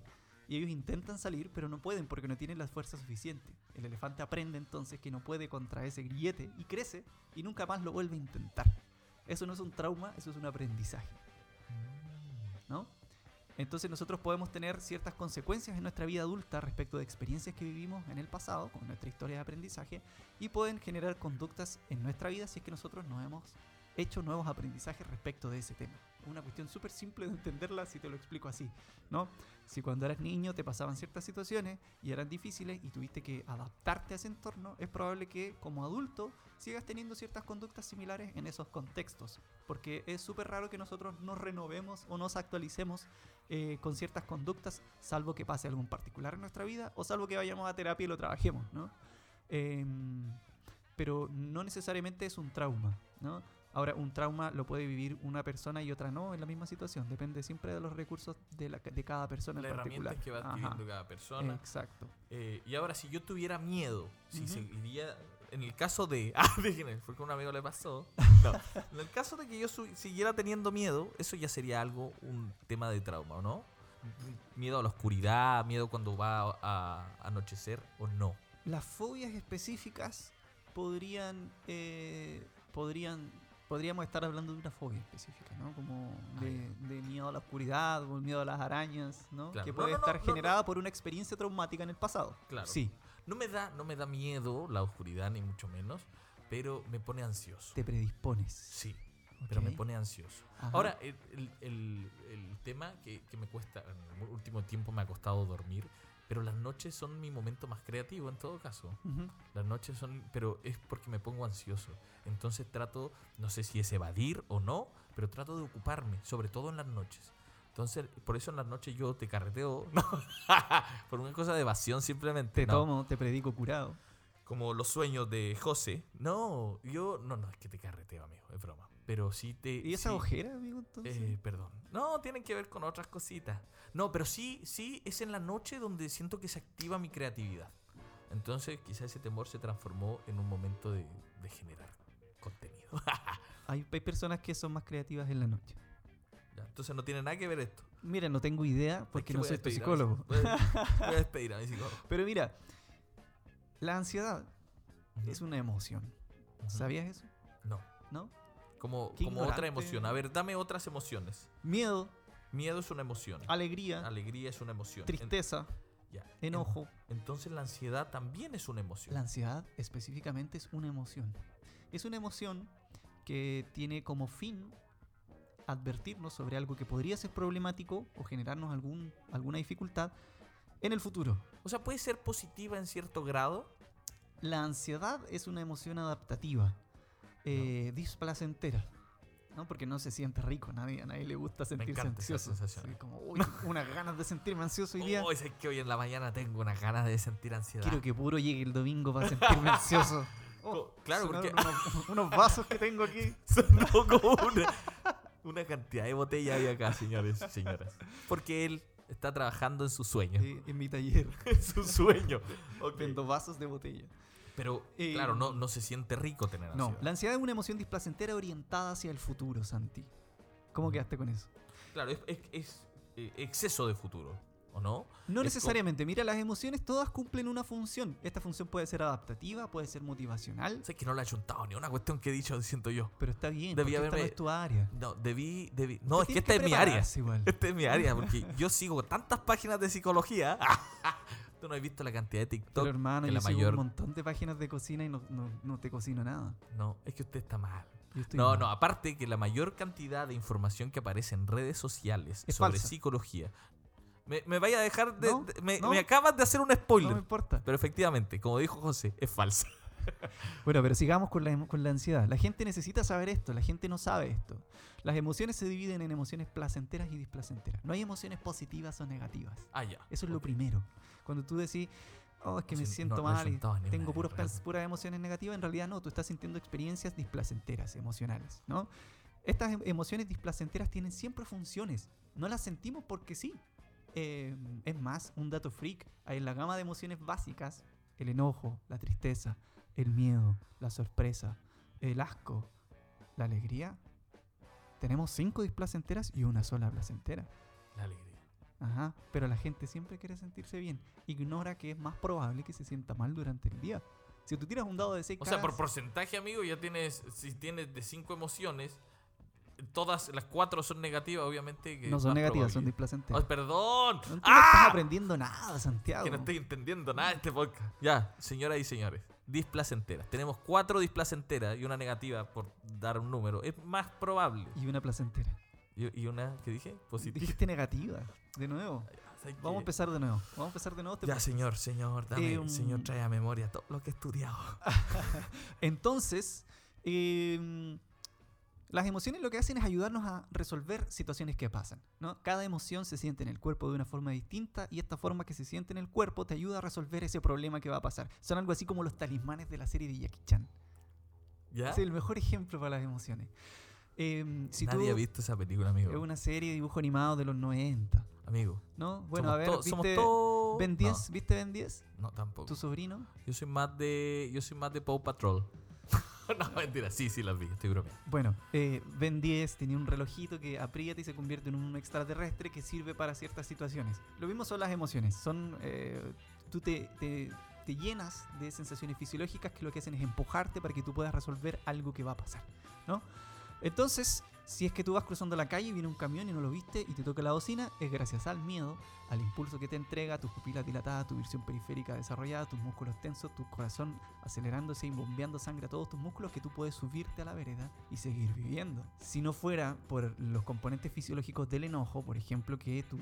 [SPEAKER 3] Y ellos intentan salir, pero no pueden porque no tienen la fuerza suficiente. El elefante aprende entonces que no puede contra ese grillete y crece y nunca más lo vuelve a intentar. Eso no es un trauma, eso es un aprendizaje. ¿no? Entonces nosotros podemos tener ciertas consecuencias en nuestra vida adulta respecto de experiencias que vivimos en el pasado, con nuestra historia de aprendizaje, y pueden generar conductas en nuestra vida si es que nosotros no hemos hecho nuevos aprendizajes respecto de ese tema. Una cuestión súper simple de entenderla si te lo explico así, ¿no? Si cuando eras niño te pasaban ciertas situaciones y eran difíciles y tuviste que adaptarte a ese entorno, es probable que como adulto sigas teniendo ciertas conductas similares en esos contextos. Porque es súper raro que nosotros nos renovemos o nos actualicemos eh, con ciertas conductas, salvo que pase algo en particular en nuestra vida o salvo que vayamos a terapia y lo trabajemos, ¿no? Em, pero no necesariamente es un trauma, ¿no? Ahora, un trauma lo puede vivir una persona y otra no en la misma situación. Depende siempre de los recursos de, la, de cada persona
[SPEAKER 2] Las
[SPEAKER 3] en particular.
[SPEAKER 2] herramientas que va
[SPEAKER 3] Ajá,
[SPEAKER 2] adquiriendo cada persona.
[SPEAKER 3] Exacto.
[SPEAKER 2] Eh, y ahora, si yo tuviera miedo, si seguiría. En el caso de. Ah, déjenme, porque a un amigo le pasó. No. En el caso de que yo siguiera teniendo miedo, eso ya sería algo, un tema de trauma, ¿o no? Miedo a la oscuridad, miedo cuando va a, a anochecer o no.
[SPEAKER 3] Las fobias específicas podrían, eh, podrían, podríamos estar hablando de una fobia específica, ¿no? Como de, de miedo a la oscuridad o miedo a las arañas, ¿no?
[SPEAKER 2] Claro.
[SPEAKER 3] Que puede
[SPEAKER 2] no, no,
[SPEAKER 3] estar
[SPEAKER 2] no,
[SPEAKER 3] generada por una experiencia traumática en el pasado.
[SPEAKER 2] Claro.
[SPEAKER 3] Sí,
[SPEAKER 2] No me da, no me da miedo la oscuridad, ni mucho menos, pero me pone ansioso.
[SPEAKER 3] te predispones.
[SPEAKER 2] Sí, pero me pone ansioso.
[SPEAKER 3] Ajá.
[SPEAKER 2] Ahora, el, el- el- el tema que, que me cuesta, en el último tiempo me ha costado dormir, pero las noches son mi momento más creativo en todo caso.
[SPEAKER 3] Ujú.
[SPEAKER 2] Las noches son, pero es porque me pongo ansioso. Entonces trato, no sé si es evadir o no, pero trato de ocuparme, sobre todo en las noches. Entonces, por eso en las noches yo te carreteo, no, por una cosa de evasión simplemente.
[SPEAKER 3] Te
[SPEAKER 2] no.
[SPEAKER 3] tomo, te predico curado.
[SPEAKER 2] Como los sueños de José. No, yo, no, no, es que te carreteo, amigo, es broma. Pero sí te...
[SPEAKER 3] ¿Y esa
[SPEAKER 2] sí-
[SPEAKER 3] ojera, amigo, entonces?
[SPEAKER 2] eh, perdón. No, tienen que ver con otras cositas. No, pero sí, sí, es en la noche donde siento que se activa mi creatividad. Entonces, quizá ese temor se transformó en un momento de, de generar contenido.
[SPEAKER 3] hay, hay personas que son más creativas en la noche.
[SPEAKER 2] Ya, Entonces, no tiene nada que ver esto.
[SPEAKER 3] Mira, no tengo idea porque
[SPEAKER 2] Es que
[SPEAKER 3] no soy tu
[SPEAKER 2] despedir a mi-
[SPEAKER 3] psicólogo.
[SPEAKER 2] Voy a, voy a despedir a mi psicólogo.
[SPEAKER 3] Pero mira, la ansiedad
[SPEAKER 2] Ujú,
[SPEAKER 3] es una emoción. ¿Sabías eso?
[SPEAKER 2] No.
[SPEAKER 3] ¿No?
[SPEAKER 2] Como,
[SPEAKER 3] Qué
[SPEAKER 2] como otra emoción. A ver, dame otras emociones.
[SPEAKER 3] Miedo,
[SPEAKER 2] Miedo es una emoción.
[SPEAKER 3] alegría,
[SPEAKER 2] Alegría es una emoción. En-
[SPEAKER 3] tristeza,
[SPEAKER 2] ya.
[SPEAKER 3] enojo.
[SPEAKER 2] En- entonces la ansiedad también es una emoción.
[SPEAKER 3] La ansiedad específicamente es una emoción. Es una emoción que tiene como fin advertirnos sobre algo que podría ser problemático o generarnos algún, alguna dificultad en el futuro.
[SPEAKER 2] O sea, puede ser positiva en cierto grado.
[SPEAKER 3] La ansiedad es una emoción adaptativa, eh, displacentera. ¿no? Porque no se siente rico, nadie, a nadie le gusta sentirse
[SPEAKER 2] esa
[SPEAKER 3] ansioso.
[SPEAKER 2] sensación.
[SPEAKER 3] Sí, como, "Uy, unas ganas de sentirme ansioso hoy día.
[SPEAKER 2] Oh, es que hoy en la mañana tengo unas ganas de sentir ansiedad.
[SPEAKER 3] Quiero que puro llegue el domingo para sentirme ansioso.
[SPEAKER 2] Co- claro, porque-
[SPEAKER 3] unos, unos vasos que tengo aquí.
[SPEAKER 2] Sonó como una, una cantidad de botella hay acá, señores y señoras. Porque él está trabajando en su sueño.
[SPEAKER 3] eh, en mi taller.
[SPEAKER 2] En su sueño. Ok.
[SPEAKER 3] Vendo vasos de botella.
[SPEAKER 2] Pero,
[SPEAKER 3] Eh,
[SPEAKER 2] claro, no, no se siente rico tener
[SPEAKER 3] No,
[SPEAKER 2] ansiedad.
[SPEAKER 3] la ansiedad es una emoción displacentera orientada hacia el futuro, Santi. ¿Cómo
[SPEAKER 2] Mm.
[SPEAKER 3] quedaste con eso?
[SPEAKER 2] Claro, es, es- es, eh, exceso de futuro. ¿o no?
[SPEAKER 3] No
[SPEAKER 2] Es
[SPEAKER 3] necesariamente. Mira, las emociones todas cumplen una función. Esta función puede ser adaptativa, puede ser motivacional,
[SPEAKER 2] Sé que no le he chuntado ni una cuestión que he dicho, siento yo.
[SPEAKER 3] pero está bien.
[SPEAKER 2] Debí
[SPEAKER 3] esta no
[SPEAKER 2] haberme-
[SPEAKER 3] es tu área.
[SPEAKER 2] No, debí, debí. No, es que esta es mi área.
[SPEAKER 3] igual.
[SPEAKER 2] Esta es mi área, porque yo sigo tantas páginas de psicología. Tú no has visto la cantidad de TikTok.
[SPEAKER 3] Pero hermano,
[SPEAKER 2] que
[SPEAKER 3] yo
[SPEAKER 2] la
[SPEAKER 3] sigo
[SPEAKER 2] mayor-
[SPEAKER 3] un montón de páginas de cocina y no, no- no te cocino nada.
[SPEAKER 2] No, es que usted está mal.
[SPEAKER 3] Yo estoy
[SPEAKER 2] No,
[SPEAKER 3] mal.
[SPEAKER 2] no, aparte que la mayor cantidad de información que aparece en redes sociales
[SPEAKER 3] Es
[SPEAKER 2] sobre
[SPEAKER 3] falsa.
[SPEAKER 2] psicología. Me, me vaya a dejar de.
[SPEAKER 3] No,
[SPEAKER 2] de- me,
[SPEAKER 3] no.
[SPEAKER 2] me acabas de hacer un
[SPEAKER 3] No
[SPEAKER 2] spoiler.
[SPEAKER 3] me importa.
[SPEAKER 2] pero efectivamente, como dijo José, es falsa.
[SPEAKER 3] Bueno, pero sigamos con la, emo- con la ansiedad. La gente necesita saber esto, la gente no sabe esto. Las emociones se dividen en emociones placenteras y displacenteras. No hay emociones positivas o negativas.
[SPEAKER 2] Ah, ya.
[SPEAKER 3] Eso es lo primero. Cuando tú decís, oh, es que me siento
[SPEAKER 2] no- no he
[SPEAKER 3] mal y tengo puros, puras emociones negativas, en realidad no, tú estás sintiendo experiencias displacenteras, emocionales, ¿no? Estas em- emociones displacenteras tienen siempre funciones. No las sentimos porque sí. Eh, es más, un dato freak, en la gama de emociones básicas, el enojo, la tristeza, el miedo, la sorpresa, el asco, la alegría, tenemos cinco displacenteras y una sola placentera.
[SPEAKER 2] La alegría.
[SPEAKER 3] Ajá, pero la gente siempre quiere sentirse bien. Ignora que es más probable que se sienta mal durante el día. Si tú tiras un dado de 6
[SPEAKER 2] O sea, por porcentaje, amigo, ya tienes. Si tienes de cinco emociones, todas las cuatro son negativas, obviamente. Que
[SPEAKER 3] no son negativas, son displacenteras.
[SPEAKER 2] Ay, perdón.
[SPEAKER 3] No
[SPEAKER 2] ¡Ah!
[SPEAKER 3] estás aprendiendo nada, Santiago.
[SPEAKER 2] Que no estoy entendiendo nada de este podcast. Ya, señoras y señores, displacenteras. Tenemos cuatro displacenteras y una negativa, por dar un número. Es más probable.
[SPEAKER 3] Y una placentera.
[SPEAKER 2] Y, una, ¿qué dije? Positiva.
[SPEAKER 3] Dijiste negativa. De nuevo.
[SPEAKER 2] ¿Sabes
[SPEAKER 3] Vamos a empezar de nuevo. Vamos a empezar de nuevo. este
[SPEAKER 2] Ya, señor, señor, dame,
[SPEAKER 3] Eh, um,
[SPEAKER 2] señor, trae a memoria todo lo que he estudiado.
[SPEAKER 3] Entonces, em, las emociones lo que hacen es ayudarnos a resolver situaciones que pasan. ¿no? Cada emoción se siente en el cuerpo de una forma distinta y esta forma que se siente en el cuerpo te ayuda a resolver ese problema que va a pasar. Son algo así como los talismanes de la serie de Jackie Chan.
[SPEAKER 2] ¿Ya?
[SPEAKER 3] Es el mejor ejemplo para las emociones. Em, si
[SPEAKER 2] Nadie
[SPEAKER 3] tú-
[SPEAKER 2] ha visto esa película, amigo.
[SPEAKER 3] Es una serie de dibujo animado de los 90.
[SPEAKER 2] Amigo.
[SPEAKER 3] ¿No? Bueno,
[SPEAKER 2] somos
[SPEAKER 3] a ver,
[SPEAKER 2] to- somos
[SPEAKER 3] ¿viste
[SPEAKER 2] todos-
[SPEAKER 3] Ben 10? ¿Viste Ben 10?
[SPEAKER 2] No, no, tampoco.
[SPEAKER 3] ¿Tu sobrino?
[SPEAKER 2] Yo soy más de. Yo soy más de Paw Patrol. no, mentira, sí, sí las vi, estoy bromeando.
[SPEAKER 3] Bueno, eh, Ben 10 tenía un relojito que aprieta y se convierte en un extraterrestre que sirve para ciertas situaciones. Lo mismo son las emociones. Son. eh, tú te, te- te llenas de sensaciones fisiológicas que lo que hacen es empujarte para que tú puedas resolver algo que va a pasar. ¿No? Entonces, si es que tú vas cruzando la calle y viene un camión y no lo viste y te toca la bocina, es gracias al miedo, al impulso que te entrega, tus pupilas dilatadas, tu visión periférica desarrollada, tus músculos tensos, tu corazón acelerándose y bombeando sangre a todos tus músculos que tú puedes subirte a la vereda y seguir viviendo. Si no fuera por los componentes fisiológicos del enojo, por ejemplo, que tu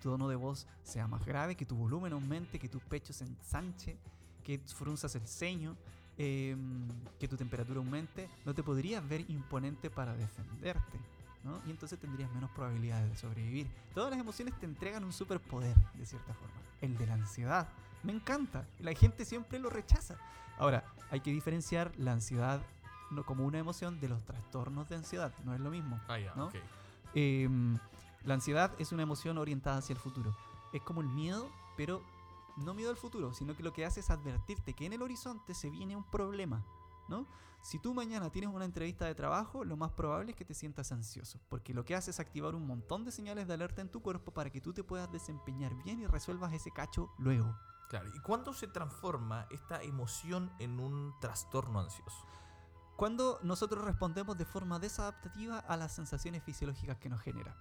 [SPEAKER 3] tono de voz sea más grave, que tu volumen aumente, que tu pecho se ensanche, que frunzas el ceño, em, que tu temperatura aumente, no te podrías ver imponente para defenderte. ¿no? Y entonces tendrías menos probabilidades de sobrevivir. Todas las emociones te entregan un superpoder, de cierta forma. El de la ansiedad. Me encanta. La gente siempre lo rechaza. Ahora, hay que diferenciar la ansiedad no como una emoción de los trastornos de ansiedad. No es lo mismo.
[SPEAKER 2] Ah, ya,
[SPEAKER 3] ¿No? Em, la ansiedad es una emoción orientada hacia el futuro. Es como el miedo, pero no miedo al futuro, sino que lo que hace es advertirte que en el horizonte se viene un problema, ¿no? Si tú mañana tienes una entrevista de trabajo, lo más probable es que te sientas ansioso, porque lo que hace es activar un montón de señales de alerta en tu cuerpo para que tú te puedas desempeñar bien y resuelvas ese cacho luego.
[SPEAKER 2] Claro, ¿y cuándo se transforma esta emoción en un trastorno ansioso?
[SPEAKER 3] Cuando nosotros respondemos de forma desadaptativa a las sensaciones fisiológicas que nos genera.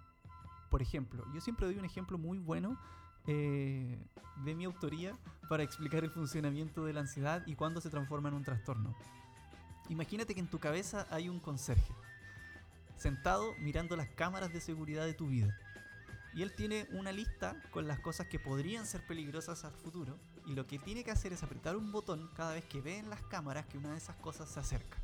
[SPEAKER 3] Por ejemplo, yo siempre doy un ejemplo muy bueno eh, de mi autoría para explicar el funcionamiento de la ansiedad y cuándo se transforma en un trastorno. Imagínate que en tu cabeza hay un conserje, sentado mirando las cámaras de seguridad de tu vida. Y él tiene una lista con las cosas que podrían ser peligrosas al futuro. Y lo que tiene que hacer es apretar un botón cada vez que ve en las cámaras que una de esas cosas se acerca.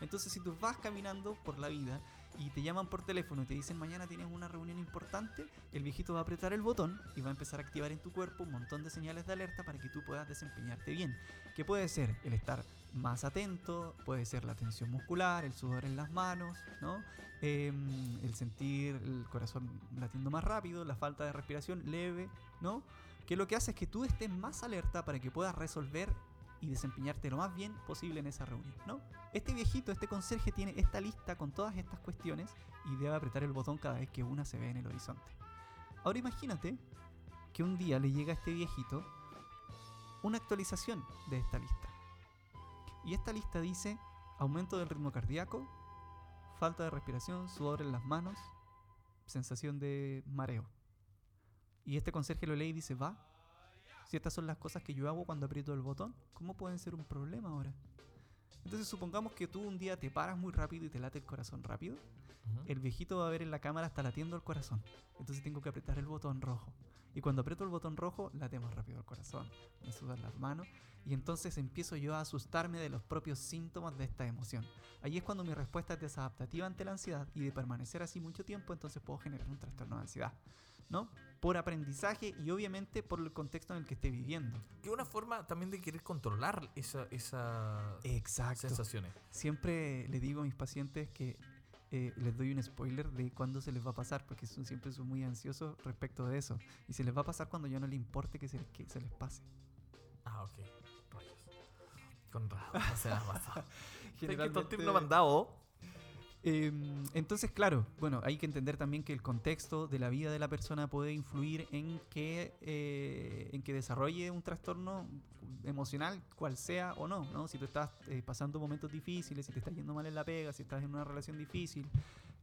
[SPEAKER 3] Entonces si tú vas caminando por la vida y te llaman por teléfono y te dicen mañana tienes una reunión importante, el viejito va a apretar el botón y va a empezar a activar en tu cuerpo un montón de señales de alerta para que tú puedas desempeñarte bien. Que puede ser el estar más atento, puede ser la tensión muscular, el sudor en las manos, ¿no? Em, el sentir el corazón latiendo más rápido, la falta de respiración leve, ¿no? Que lo que hace es que tú estés más alerta para que puedas resolver y desempeñarte lo más bien posible en esa reunión, ¿no? Este viejito, este conserje tiene esta lista con todas estas cuestiones y debe apretar el botón cada vez que una se ve en el horizonte. Ahora imagínate que un día le llega a este viejito una actualización de esta lista. Y esta lista dice aumento del ritmo cardíaco, falta de respiración, sudor en las manos, sensación de mareo. Y este conserje lo lee y dice, va, si estas son las cosas que yo hago cuando aprieto el botón, ¿cómo pueden ser un problema ahora? Entonces supongamos que tú un día te paras muy rápido y te late el corazón rápido.
[SPEAKER 2] Ujú.
[SPEAKER 3] El viejito va a ver en la cámara hasta latiendo el corazón. Entonces tengo que apretar el botón rojo. Y cuando aprieto el botón rojo, late más rápido el corazón. Me sudan las manos. Y entonces empiezo yo a asustarme de los propios síntomas de esta emoción. Ahí es cuando mi respuesta es desadaptativa ante la ansiedad y de permanecer así mucho tiempo, entonces puedo generar un trastorno de ansiedad. ¿No? Por aprendizaje y obviamente por el contexto en el que esté viviendo.
[SPEAKER 2] Que una forma también de querer controlar esa, esas
[SPEAKER 3] Exacto.
[SPEAKER 2] sensaciones.
[SPEAKER 3] Siempre le digo a mis pacientes que eh, les doy un spoiler de cuándo se les va a pasar, porque son, siempre son muy ansiosos respecto de eso. Y se les va a pasar cuando ya no le importe que se, les- que se les pase.
[SPEAKER 2] Ah, ok. Rayos. Con razón. No se me ha pasado. Es que estos tips
[SPEAKER 3] Generalmente-
[SPEAKER 2] no me han dado.
[SPEAKER 3] Em, entonces, claro, bueno, hay que entender también que el contexto de la vida de la persona puede influir en que, eh, en que desarrolle un trastorno emocional, cual sea o no, ¿no? Si tú estás eh, pasando momentos difíciles, si te está yendo mal en la pega, si estás en una relación difícil,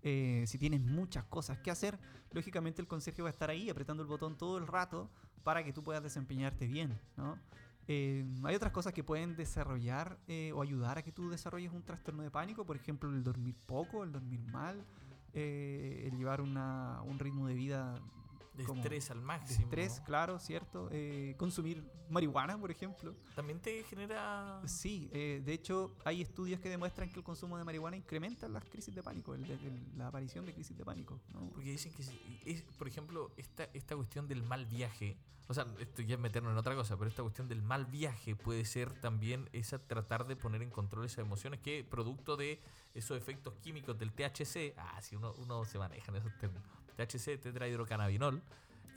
[SPEAKER 3] eh, si tienes muchas cosas que hacer, lógicamente el consejo va a estar ahí apretando el botón todo el rato para que tú puedas desempeñarte bien, ¿no? Eh, hay otras cosas que pueden desarrollar eh, o ayudar a que tú desarrolles un trastorno de pánico, por ejemplo, el dormir poco, el dormir mal, eh, el llevar una- un ritmo de vida
[SPEAKER 2] De
[SPEAKER 3] como
[SPEAKER 2] estrés al
[SPEAKER 3] de
[SPEAKER 2] máximo.
[SPEAKER 3] estrés, claro, ¿cierto? Eh, consumir marihuana, por ejemplo.
[SPEAKER 2] También te genera.
[SPEAKER 3] Sí, eh, de hecho hay estudios que demuestran que el consumo de marihuana incrementa las crisis de pánico, el- el- la aparición de crisis de pánico. ¿no?
[SPEAKER 2] Porque dicen que, es, por ejemplo, esta, esta cuestión del mal viaje, o sea, esto ya es meternos en otra cosa, pero esta cuestión del mal viaje puede ser también esa tratar de poner en control esas emociones que producto de esos efectos químicos del THC, ah, si uno, uno se maneja en esos términos, THC, tetrahidrocannabinol,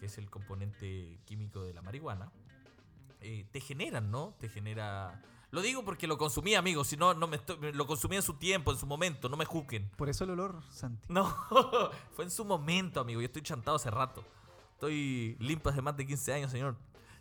[SPEAKER 2] que es el componente químico de la marihuana, eh, te generan, ¿no? Te genera... Lo digo porque lo consumí, amigos, si no, no me estoy- lo consumí en su tiempo, en su momento, no me juzguen.
[SPEAKER 3] Por eso el olor, Santi.
[SPEAKER 2] No, fue en su momento, amigo. Yo estoy chantado hace rato. Estoy limpio hace más de 15 años, señor.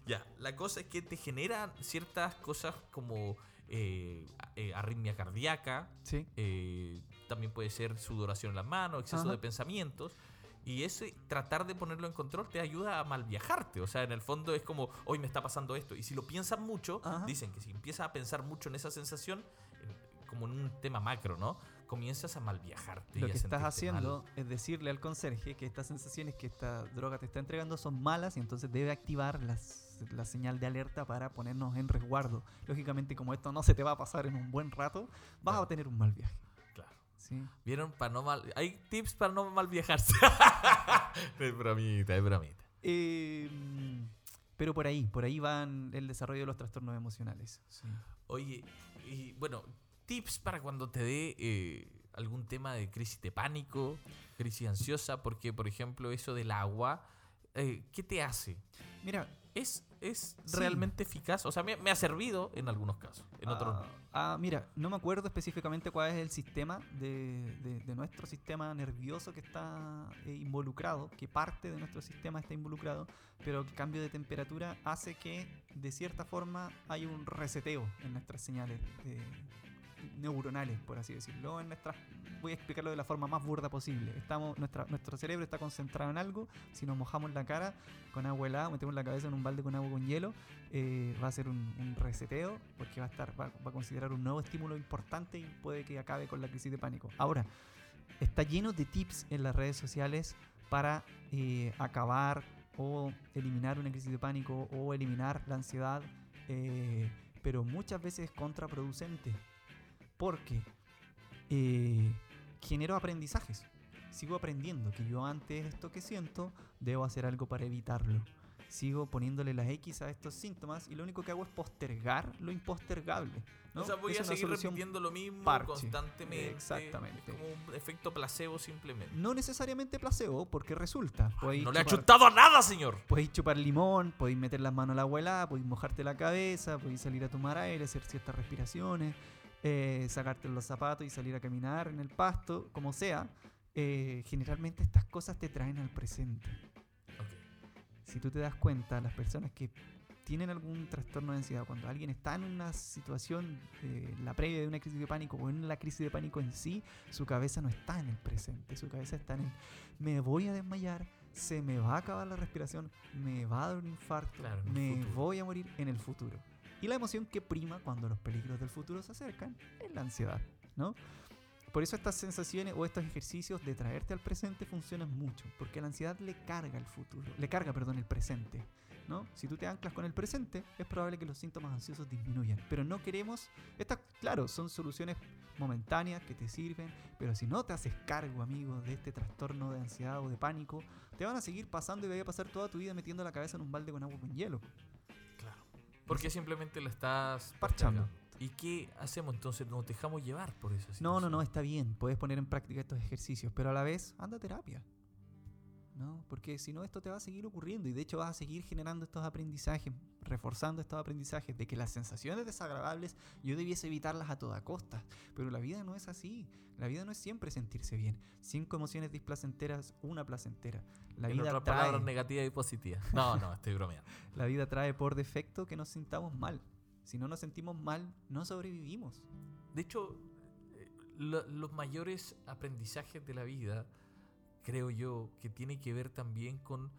[SPEAKER 2] Ya, la cosa es que te generan ciertas cosas como eh, eh, arritmia cardíaca,
[SPEAKER 3] Sí.
[SPEAKER 2] eh, también puede ser sudoración en las manos, exceso
[SPEAKER 3] Ajá.
[SPEAKER 2] de pensamientos. Y ese tratar de ponerlo en control te ayuda a mal viajarte. O sea, en el fondo es como, hoy me está pasando esto. Y si lo piensas mucho,
[SPEAKER 3] Ajá.
[SPEAKER 2] dicen que si empiezas a pensar mucho en esa sensación, en- como en un tema macro, ¿no? Comienzas a mal viajarte.
[SPEAKER 3] Lo
[SPEAKER 2] y a
[SPEAKER 3] que estás haciendo
[SPEAKER 2] mal.
[SPEAKER 3] es decirle al conserje que estas sensaciones que esta droga te está entregando son malas y entonces debe activar las- la señal de alerta para ponernos en resguardo. Lógicamente, como esto no se te va a pasar en un buen rato, vas
[SPEAKER 2] Claro.
[SPEAKER 3] a tener un mal viaje. ¿Sí?
[SPEAKER 2] ¿Vieron? Para no mal... Hay tips para no mal viajarse. es bromita, es bromita.
[SPEAKER 3] Eh, pero por ahí, por ahí van el desarrollo de los trastornos emocionales. sí.
[SPEAKER 2] Oye, y bueno, tips para cuando te dé eh, algún tema de crisis de pánico, crisis ansiosa, porque por ejemplo eso del agua, eh, ¿qué te hace?
[SPEAKER 3] Mira,
[SPEAKER 2] ¿Es, es
[SPEAKER 3] Sí.
[SPEAKER 2] realmente eficaz? O sea, me, me ha servido en algunos casos, en otros no.
[SPEAKER 3] Ah, ah, mira, no me acuerdo específicamente cuál es el sistema de, de- de nuestro sistema nervioso que está eh, involucrado, que parte de nuestro sistema está involucrado, pero el cambio de temperatura hace que de cierta forma hay un reseteo en nuestras señales neuronales, por así decirlo. En nuestras, voy a explicarlo de la forma más burda posible. Estamos, nuestra, nuestro cerebro está concentrado en algo, si nos mojamos la cara con agua helada, metemos la cabeza en un balde con agua con hielo, eh, va a ser un, reseteo porque va a estar va, va a considerar un nuevo estímulo importante y puede que acabe con la crisis de pánico. Ahora, está lleno de tips en las redes sociales para eh, acabar o eliminar una crisis de pánico o eliminar la ansiedad, eh, pero muchas veces es contraproducente porque eh, genero aprendizajes. Sigo aprendiendo que yo ante esto que siento debo hacer algo para evitarlo. Sigo poniéndole las X a estos síntomas y lo único que hago es postergar lo impostergable. ¿no?
[SPEAKER 2] O sea, voy
[SPEAKER 3] Es
[SPEAKER 2] a seguir repitiendo lo mismo
[SPEAKER 3] parche.
[SPEAKER 2] constantemente.
[SPEAKER 3] Exactamente.
[SPEAKER 2] Es como un efecto placebo simplemente.
[SPEAKER 3] No necesariamente placebo, porque resulta. podéis
[SPEAKER 2] No le ha
[SPEAKER 3] chupar-
[SPEAKER 2] chutado a nada, señor.
[SPEAKER 3] Podéis chupar limón, podéis meter las manos a la abuela, podéis mojarte la cabeza, podéis salir a tomar aire, hacer ciertas respiraciones, eh, sacarte los zapatos y salir a caminar en el pasto, como sea. Eh, generalmente estas cosas te traen al presente.
[SPEAKER 2] Ok.
[SPEAKER 3] si tú te das cuenta, las personas que tienen algún trastorno de ansiedad, cuando alguien está en una situación, eh, la previa de una crisis de pánico o en la crisis de pánico en sí, su cabeza no está en el presente, su cabeza está en el me voy a desmayar, se me va a acabar la respiración, me va a dar un infarto,
[SPEAKER 2] Claro,
[SPEAKER 3] me
[SPEAKER 2] futuro.
[SPEAKER 3] voy a morir en el futuro. Y la emoción que prima cuando los peligros del futuro se acercan es la ansiedad, ¿no? Por eso estas sensaciones o estos ejercicios de traerte al presente funcionan mucho, porque la ansiedad le carga el futuro, le carga, perdón, el presente, ¿no? Si tú te anclas con el presente, es probable que los síntomas ansiosos disminuyan, pero no queremos, estas, claro, son soluciones momentáneas que te sirven, pero si no te haces cargo, amigo, de este trastorno de ansiedad o de pánico, te van a seguir pasando y vas a pasar toda tu vida metiendo la cabeza en un balde con agua con hielo.
[SPEAKER 2] Porque simplemente la estás
[SPEAKER 3] Parchando.
[SPEAKER 2] ¿Y qué hacemos entonces? ¿Nos dejamos llevar por eso?
[SPEAKER 3] No, no, no, está bien, puedes poner en práctica estos ejercicios, pero a la vez anda a terapia. ¿No? Porque si no, esto te va a seguir ocurriendo y de hecho vas a seguir generando estos aprendizajes, reforzando estos aprendizajes de que las sensaciones desagradables yo debiese evitarlas a toda costa. Pero la vida no es así. La vida no es siempre sentirse bien. Cinco emociones displacenteras, una placentera. La
[SPEAKER 2] en
[SPEAKER 3] vida
[SPEAKER 2] otras
[SPEAKER 3] trae,
[SPEAKER 2] palabras negativas y positivas. No, no, estoy bromeando.
[SPEAKER 3] la vida trae por defecto que nos sintamos mal. Si no nos sentimos mal, no sobrevivimos.
[SPEAKER 2] De hecho, eh, lo- los mayores aprendizajes de la vida, creo yo, que tiene que ver también con,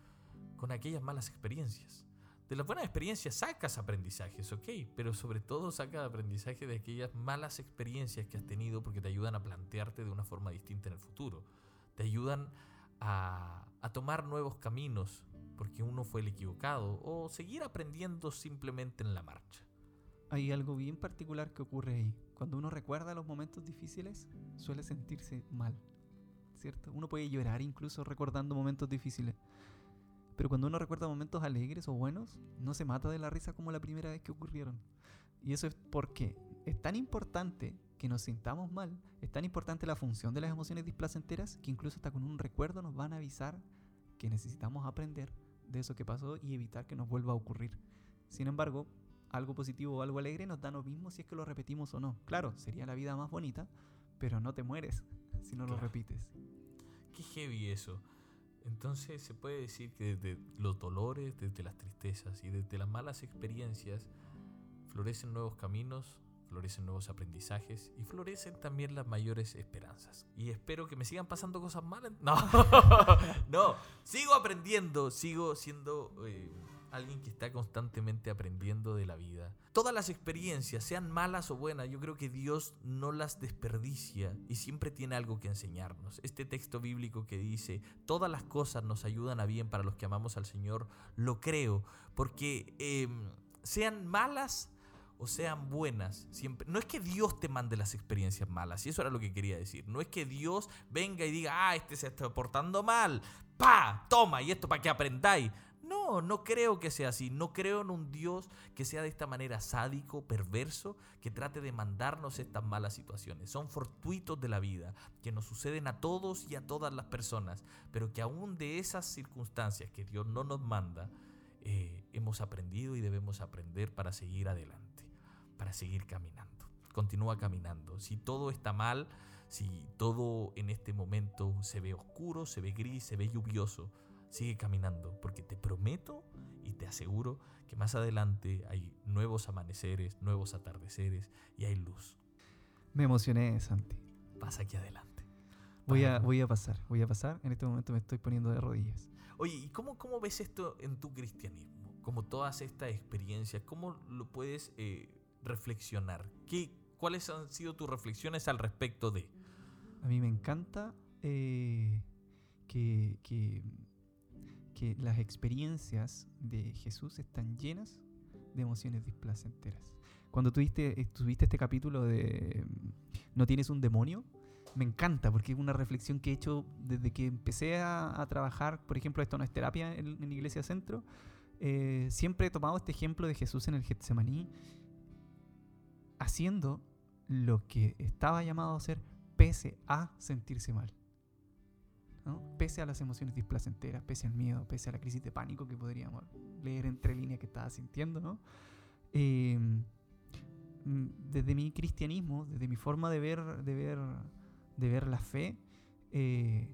[SPEAKER 2] con aquellas malas experiencias. De las buenas experiencias sacas aprendizajes, ok, pero sobre todo sacas aprendizaje de aquellas malas experiencias que has tenido porque te ayudan a plantearte de una forma distinta en el futuro. Te ayudan a, a tomar nuevos caminos porque uno fue el equivocado o seguir aprendiendo simplemente en la marcha.
[SPEAKER 3] Hay algo bien particular que ocurre ahí. Cuando uno recuerda los momentos difíciles, suele sentirse mal. ¿Cierto? Uno puede llorar incluso recordando momentos difíciles. Pero cuando uno recuerda momentos alegres o buenos, no se mata de la risa como la primera vez que ocurrieron. Y eso es porque es tan importante que nos sintamos mal, es tan importante la función de las emociones displacenteras que incluso hasta con un recuerdo nos van a avisar que necesitamos aprender de eso que pasó y evitar que nos vuelva a ocurrir. Sin embargo, algo positivo o algo alegre nos da lo mismo si es que lo repetimos o no. Claro, sería la vida más bonita, pero no te mueres si no lo
[SPEAKER 2] Claro.
[SPEAKER 3] repites.
[SPEAKER 2] Qué heavy eso. Entonces se puede decir que desde los dolores, desde las tristezas y desde las malas experiencias florecen nuevos caminos, florecen nuevos aprendizajes y florecen también las mayores esperanzas. Y espero que me sigan pasando cosas malas. No, no, sigo aprendiendo, sigo siendo eh, alguien que está constantemente aprendiendo de la vida. Todas las experiencias, sean malas o buenas, yo creo que Dios no las desperdicia y siempre tiene algo que enseñarnos. Este texto bíblico que dice, todas las cosas nos ayudan a bien para los que amamos al Señor, lo creo, porque eh, sean malas o sean buenas, siempre. No es que Dios te mande las experiencias malas, y eso era lo que quería decir. No es que Dios venga y diga, ah, este se está portando mal, pa, toma, y esto para que aprendáis. No, no creo que sea así. No creo en un Dios que sea de esta manera sádico, perverso, que trate de mandarnos estas malas situaciones. Son fortuitos de la vida, que nos suceden a todos y a todas las personas, pero que aún de esas circunstancias que Dios no nos manda, eh, hemos aprendido y debemos aprender para seguir adelante, para seguir caminando. Continúa caminando. Si todo está mal, si todo en este momento se ve oscuro, se ve gris, se ve lluvioso, sigue caminando, porque te prometo y te aseguro que más adelante hay nuevos amaneceres, nuevos atardeceres y hay luz.
[SPEAKER 3] Me emocioné, Santi.
[SPEAKER 2] Pasa aquí adelante.
[SPEAKER 3] Voy a, voy a pasar, voy a pasar. En este momento me estoy poniendo de rodillas.
[SPEAKER 2] Oye, ¿y cómo, cómo ves esto en tu cristianismo? Como todas estas experiencias, ¿cómo lo puedes eh, reflexionar? ¿Qué, ¿Cuáles han sido tus reflexiones al respecto de?
[SPEAKER 3] A mí me encanta eh, que, que, que las experiencias de Jesús están llenas de emociones displacenteras. Cuando tuviste, eh, tuviste este capítulo de mm, No tienes un demonio, me encanta porque es una reflexión que he hecho desde que empecé a, trabajar, por ejemplo, esto no es terapia en, en Iglesia Centro, eh, siempre he tomado este ejemplo de Jesús en el Getsemaní haciendo lo que estaba llamado a hacer pese a sentirse mal. ¿No? Pese a las emociones displacenteras, pese al miedo, pese a la crisis de pánico que podríamos leer entre líneas que estaba sintiendo. ¿no? Eh, desde mi cristianismo, desde mi forma de ver, de ver, de ver la fe, eh,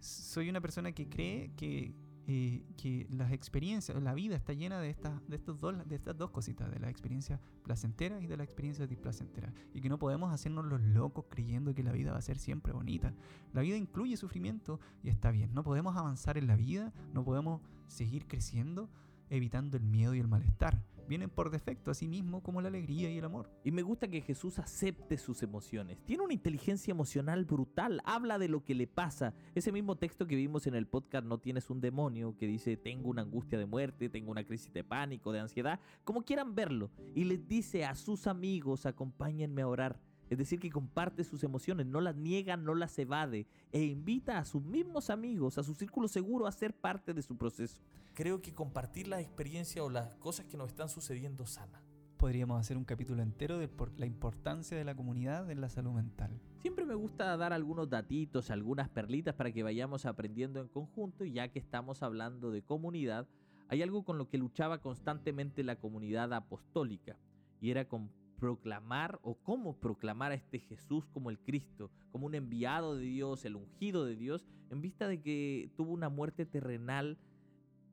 [SPEAKER 3] soy una persona que cree que eh, que las experiencias, la vida está llena de estas, de, estos dos, de estas dos cositas, de la experiencia placentera y de la experiencia displacentera. Y que no podemos hacernos los locos creyendo que la vida va a ser siempre bonita. La vida incluye sufrimiento y está bien. No podemos avanzar en la vida, no podemos seguir creciendo evitando el miedo y el malestar. Vienen por defecto a sí mismo como la alegría y el amor.
[SPEAKER 2] Y me gusta que Jesús acepte sus emociones. Tiene una inteligencia emocional brutal, habla de lo que le pasa. Ese mismo texto que vimos en el podcast No tienes un demonio, que dice tengo una angustia de muerte, tengo una crisis de pánico, de ansiedad, como quieran verlo. Y les dice a sus amigos, acompáñenme a orar. Es decir, que comparte sus emociones, no las niega, no las evade e invita a sus mismos amigos, a su círculo seguro a ser parte de su proceso.
[SPEAKER 4] Creo que compartir la experiencia o las cosas que nos están sucediendo sana.
[SPEAKER 3] Podríamos hacer un capítulo entero de por la importancia de la comunidad en la salud mental.
[SPEAKER 2] Siempre me gusta dar algunos datitos, algunas perlitas para que vayamos aprendiendo en conjunto y ya que estamos hablando de comunidad, hay algo con lo que luchaba constantemente la comunidad apostólica y era con proclamar o cómo proclamar a este Jesús como el Cristo, como un enviado de Dios, el ungido de Dios, en vista de que tuvo una muerte terrenal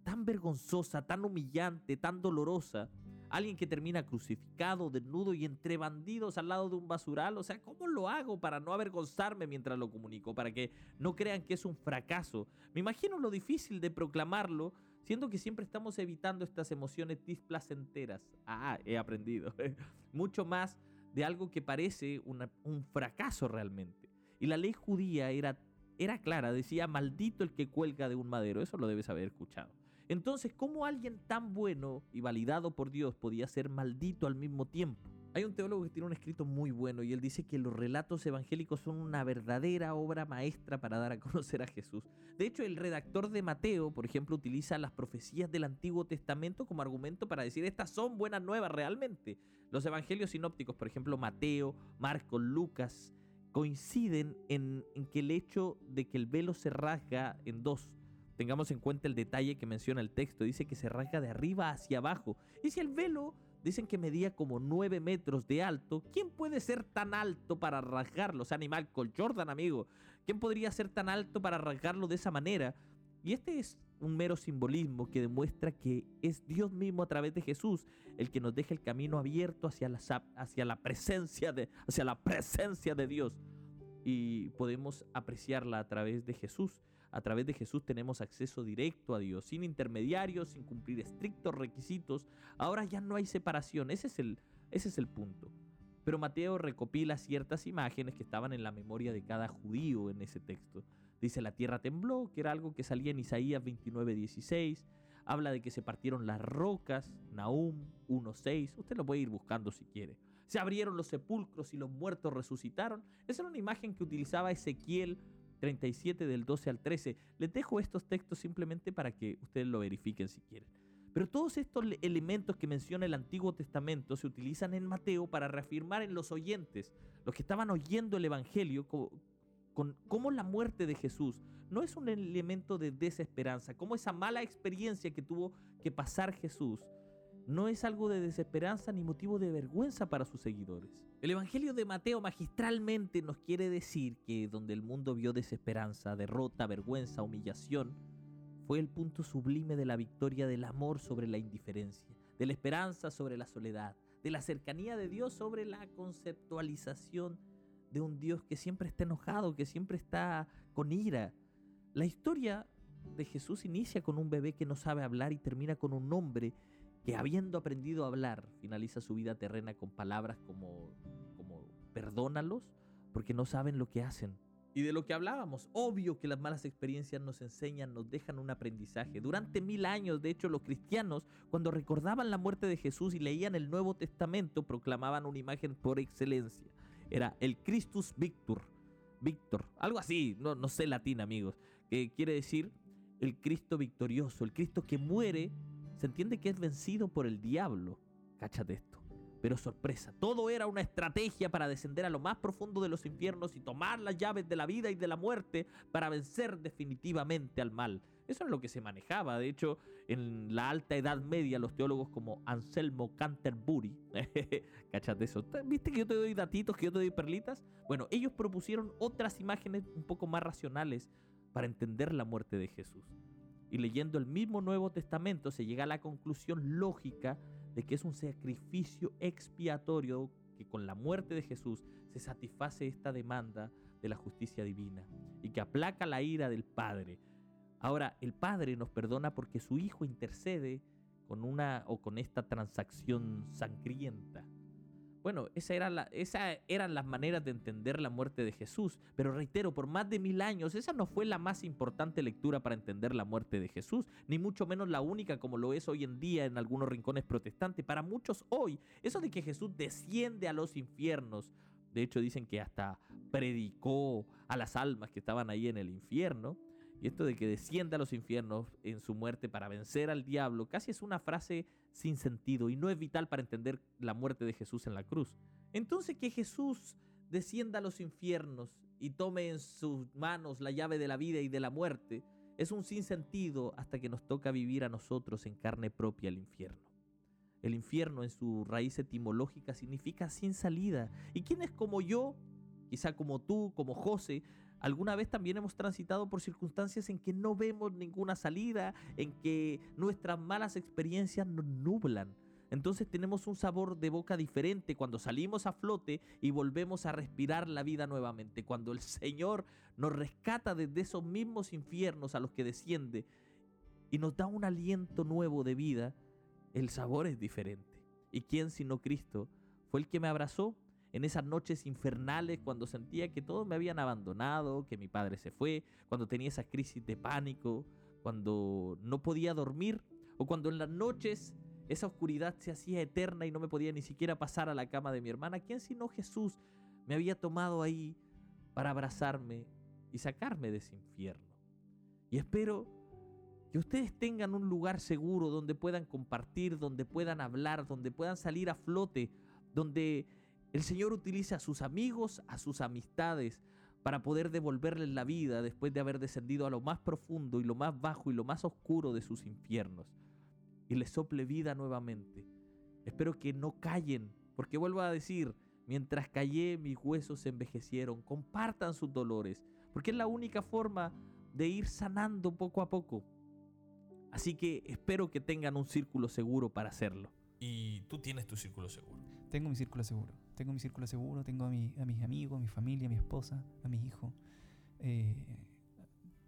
[SPEAKER 2] tan vergonzosa, tan humillante, tan dolorosa. Alguien que termina crucificado, desnudo y entre bandidos al lado de un basural. O sea, ¿cómo lo hago para no avergonzarme mientras lo comunico? Para que no crean que es un fracaso. Me imagino lo difícil de proclamarlo Siento que siempre estamos evitando estas emociones displacenteras. Ah, he aprendido. Mucho más de algo que parece un fracaso realmente. Y la ley judía era, era clara, decía, maldito el que cuelga de un madero. Eso lo debes haber escuchado. Entonces, ¿cómo alguien tan bueno y validado por Dios podía ser maldito al mismo tiempo? Hay un teólogo que tiene un escrito muy bueno y él dice que los relatos evangélicos son una verdadera obra maestra para dar a conocer a Jesús. De hecho, el redactor de Mateo, por ejemplo, utiliza las profecías del Antiguo Testamento como argumento para decir estas son buenas nuevas realmente. Los evangelios sinópticos, por ejemplo, Mateo, Marcos, Lucas, coinciden en, en que el hecho de que el velo se rasga en dos. Tengamos en cuenta el detalle que menciona el texto, dice que se rasga de arriba hacia abajo. Y si el velo Dicen que medía como 9 metros de alto. ¿Quién puede ser tan alto para rasgarlo? O sea, animal con Jordan, amigo. ¿Quién podría ser tan alto para rasgarlo de esa manera? Y este es un mero simbolismo que demuestra que es Dios mismo a través de Jesús el que nos deja el camino abierto hacia la presencia de hacia la presencia de Dios y podemos apreciarla a través de Jesús. A través de Jesús tenemos acceso directo a Dios, sin intermediarios, sin cumplir estrictos requisitos. Ahora ya no hay separación, ese es el, ese es el punto. Pero Mateo recopila ciertas imágenes que estaban en la memoria de cada judío en ese texto. Dice la tierra tembló, que era algo que salía en Isaías 29:16. Habla de que se partieron las rocas, Nahum 1:6. Usted lo puede ir buscando si quiere. Se abrieron los sepulcros y los muertos resucitaron. Esa era una imagen que utilizaba Ezequiel 37 del 12 al 13. Les dejo estos textos simplemente para que ustedes lo verifiquen si quieren. Pero todos estos elementos que menciona el Antiguo Testamento se utilizan en Mateo para reafirmar en los oyentes, los que estaban oyendo el Evangelio, con cómo la muerte de Jesús no es un elemento de desesperanza, cómo esa mala experiencia que tuvo que pasar Jesús no es algo de desesperanza ni motivo de vergüenza para sus seguidores. El Evangelio de Mateo magistralmente nos quiere decir que donde el mundo vio desesperanza, derrota, vergüenza, humillación, fue el punto sublime de la victoria del amor sobre la indiferencia, de la esperanza sobre la soledad, de la cercanía de Dios sobre la conceptualización de un Dios que siempre está enojado, que siempre está con ira. La historia de Jesús inicia con un bebé que no sabe hablar y termina con un hombre que habiendo aprendido a hablar, finaliza su vida terrena con palabras como, como perdónalos, porque no saben lo que hacen. Y de lo que hablábamos, obvio que las malas experiencias nos enseñan, nos dejan un aprendizaje. Durante mil años, de hecho, los cristianos, cuando recordaban la muerte de Jesús y leían el Nuevo Testamento, proclamaban una imagen por excelencia. Era el Christus Victor. Victor, algo así, no, no sé latín, amigos, que quiere decir el Cristo victorioso, el Cristo que muere se entiende que es vencido por el diablo. Cáchate esto. Pero sorpresa, todo era una estrategia para descender a lo más profundo de los infiernos y tomar las llaves de la vida y de la muerte para vencer definitivamente al mal. Eso es lo que se manejaba. De hecho, en la alta edad media, los teólogos como Anselmo Canterbury, cáchate eso, ¿viste que yo te doy datitos, que yo te doy perlitas? Bueno, ellos propusieron otras imágenes un poco más racionales para entender la muerte de Jesús. Y leyendo el mismo Nuevo Testamento se llega a la conclusión lógica de que es un sacrificio expiatorio que con la muerte de Jesús se satisface esta demanda de la justicia divina y que aplaca la ira del Padre. Ahora, el Padre nos perdona porque su Hijo intercede con una o con esta transacción sangrienta. Bueno, esa era la, esas eran las maneras de entender la muerte de Jesús. Pero reitero, por más de mil años, esa no fue la más importante lectura para entender la muerte de Jesús, ni mucho menos la única como lo es hoy en día en algunos rincones protestantes. Para muchos hoy, eso de que Jesús desciende a los infiernos, de hecho dicen que hasta predicó a las almas que estaban ahí en el infierno, y esto de que descienda a los infiernos en su muerte para vencer al diablo, casi es una frase sin sentido y no es vital para entender la muerte de Jesús en la cruz. Entonces que Jesús descienda a los infiernos y tome en sus manos la llave de la vida y de la muerte, es un sinsentido hasta que nos toca vivir a nosotros en carne propia el infierno. El infierno en su raíz etimológica significa sin salida. ¿Y quién es como yo, quizá como tú, como José, Alguna vez también hemos transitado por circunstancias en que no vemos ninguna salida, en que nuestras malas experiencias nos nublan. Entonces tenemos un sabor de boca diferente cuando salimos a flote y volvemos a respirar la vida nuevamente. Cuando el Señor nos rescata desde esos mismos infiernos a los que desciende y nos da un aliento nuevo de vida, el sabor es diferente. ¿Y quién sino Cristo fue el que me abrazó en esas noches infernales cuando sentía que todos me habían abandonado, que mi padre se fue, cuando tenía esas crisis de pánico, cuando no podía dormir o cuando en las noches esa oscuridad se hacía eterna y no me podía ni siquiera pasar a la cama de mi hermana. ¿Quién sino Jesús me había tomado ahí para abrazarme y sacarme de ese infierno? Y espero que ustedes tengan un lugar seguro donde puedan compartir, donde puedan hablar, donde puedan salir a flote, donde el Señor utiliza a sus amigos, a sus amistades, para poder devolverles la vida después de haber descendido a lo más profundo y lo más bajo y lo más oscuro de sus infiernos. Y les sople vida nuevamente. Espero que no callen, porque vuelvo a decir, mientras callé mis huesos se envejecieron. Compartan sus dolores, porque es la única forma de ir sanando poco a poco. Así que espero que tengan un círculo seguro para hacerlo.
[SPEAKER 5] Y tú tienes tu círculo seguro.
[SPEAKER 3] Tengo mi círculo seguro. Tengo mi círculo seguro, tengo a, mi, a mis amigos, a mi familia, a mi esposa, a mis hijos. Eh,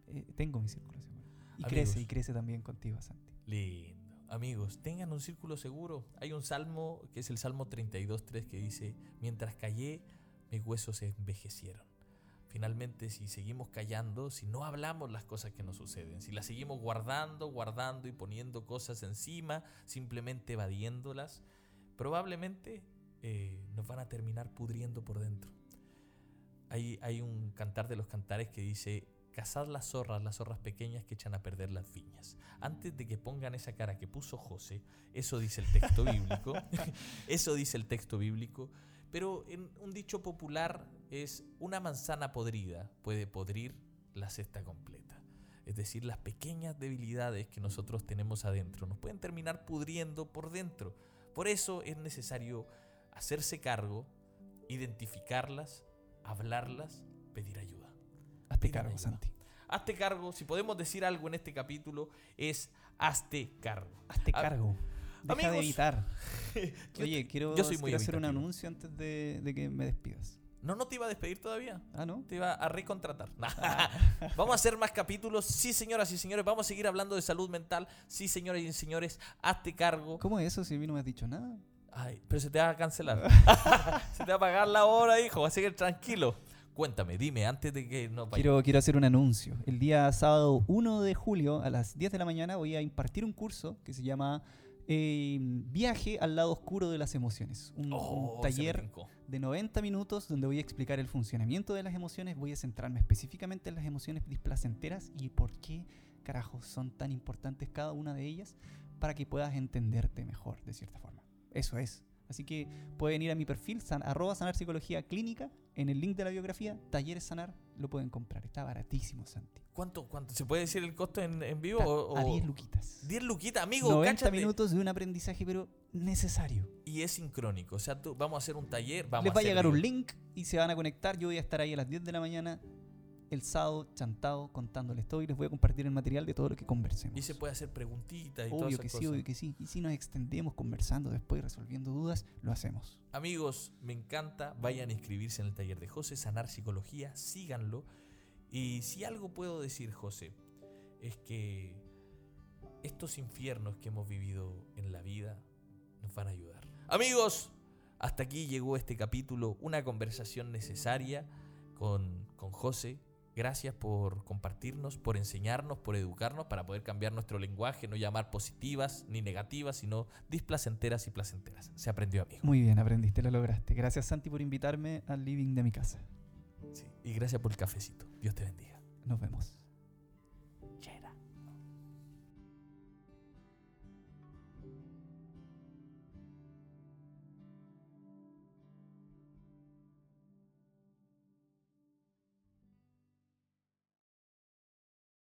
[SPEAKER 3] eh, tengo mi círculo seguro. Y
[SPEAKER 5] Amigos.
[SPEAKER 3] crece, y crece también contigo, Santi.
[SPEAKER 5] Lindo. Amigos, tengan un círculo seguro. Hay un salmo que es el Salmo 32.3 que dice, mientras callé, mis huesos se envejecieron. Finalmente, si seguimos callando, si no hablamos las cosas que nos suceden, si las seguimos guardando, guardando y poniendo cosas encima, simplemente evadiéndolas, probablemente eh, nos van a terminar pudriendo por dentro. Hay, hay un cantar de los cantares que dice, cazad las zorras, las zorras pequeñas que echan a perder las viñas. Antes de que pongan esa cara que puso José, eso dice el texto bíblico, eso dice el texto bíblico, pero en un dicho popular es una manzana podrida puede podrir la cesta completa. Es decir, las pequeñas debilidades que nosotros tenemos adentro nos pueden terminar pudriendo por dentro. Por eso es necesario hacerse cargo, identificarlas, hablarlas, pedir ayuda.
[SPEAKER 3] Hazte cargo,
[SPEAKER 5] ayuda.
[SPEAKER 3] Santi.
[SPEAKER 5] Hazte cargo, si podemos decir algo en este capítulo, es hazte cargo.
[SPEAKER 3] Hazte
[SPEAKER 5] Ah,
[SPEAKER 3] cargo. Deja de evitar. Oye, quiero,
[SPEAKER 5] yo soy muy
[SPEAKER 3] quiero hacer un anuncio antes de, de que me despidas.
[SPEAKER 5] No, no te iba a despedir todavía.
[SPEAKER 3] Ah, ¿no?
[SPEAKER 5] Te iba a recontratar. vamos a hacer más capítulos. Sí, señoras y señores. Vamos a seguir hablando de salud mental. Sí, señoras y señores. Hazte cargo.
[SPEAKER 3] ¿Cómo es eso si a mí no me has dicho nada?
[SPEAKER 5] Ay, pero se te va a cancelar. se te va a pagar la hora, hijo. Así que tranquilo. Cuéntame, dime, antes de que nos vayamos.
[SPEAKER 3] Quiero, quiero hacer un anuncio. El día sábado 1 de julio a las 10 de la mañana voy a impartir un curso que se llama eh, Viaje al lado oscuro de las emociones. Un,
[SPEAKER 5] Oh,
[SPEAKER 3] taller de 90 minutos donde voy a explicar el funcionamiento de las emociones. Voy a centrarme específicamente en las emociones displacenteras y por qué carajos son tan importantes cada una de ellas para que puedas entenderte mejor de cierta forma. Eso es. Así que pueden ir a mi perfil, san- arroba sanar psicología clínica, en el link de la biografía, talleres sanar, lo pueden comprar. Está baratísimo, Santi.
[SPEAKER 5] ¿Cuánto, cuánto? ¿Se puede decir el costo en, en vivo? O,
[SPEAKER 3] a
[SPEAKER 5] o-
[SPEAKER 3] 10 luquitas.
[SPEAKER 5] 10 luquitas, amigo.
[SPEAKER 3] 90
[SPEAKER 5] cáchate.
[SPEAKER 3] minutos de un aprendizaje, pero necesario.
[SPEAKER 5] Y es sincrónico. O sea, tú, vamos a hacer un taller. Vamos
[SPEAKER 3] Les va a
[SPEAKER 5] hacer
[SPEAKER 3] llegar un link y se van a conectar. Yo voy a estar ahí a las 10 de la mañana el sábado chantado contándoles todo y les voy a compartir el material de todo lo que conversemos.
[SPEAKER 2] Y se puede hacer preguntitas y todas
[SPEAKER 3] Obvio
[SPEAKER 2] esas
[SPEAKER 3] que sí, obvio que sí. Y si nos extendemos conversando después, resolviendo dudas, lo hacemos.
[SPEAKER 2] Amigos, me encanta. Vayan a inscribirse en el taller de José, Sanar Psicología, síganlo. Y si algo puedo decir, José, es que estos infiernos que hemos vivido en la vida nos van a ayudar. Amigos, hasta aquí llegó este capítulo, una conversación necesaria con, con José. Gracias por compartirnos, por enseñarnos, por educarnos para poder cambiar nuestro lenguaje, no llamar positivas ni negativas, sino displacenteras y placenteras. Se aprendió, amigo.
[SPEAKER 3] Muy bien, aprendiste, lo lograste. Gracias Santi por invitarme al living de mi casa.
[SPEAKER 2] Sí, Y gracias por el cafecito. Dios te bendiga.
[SPEAKER 3] Nos vemos.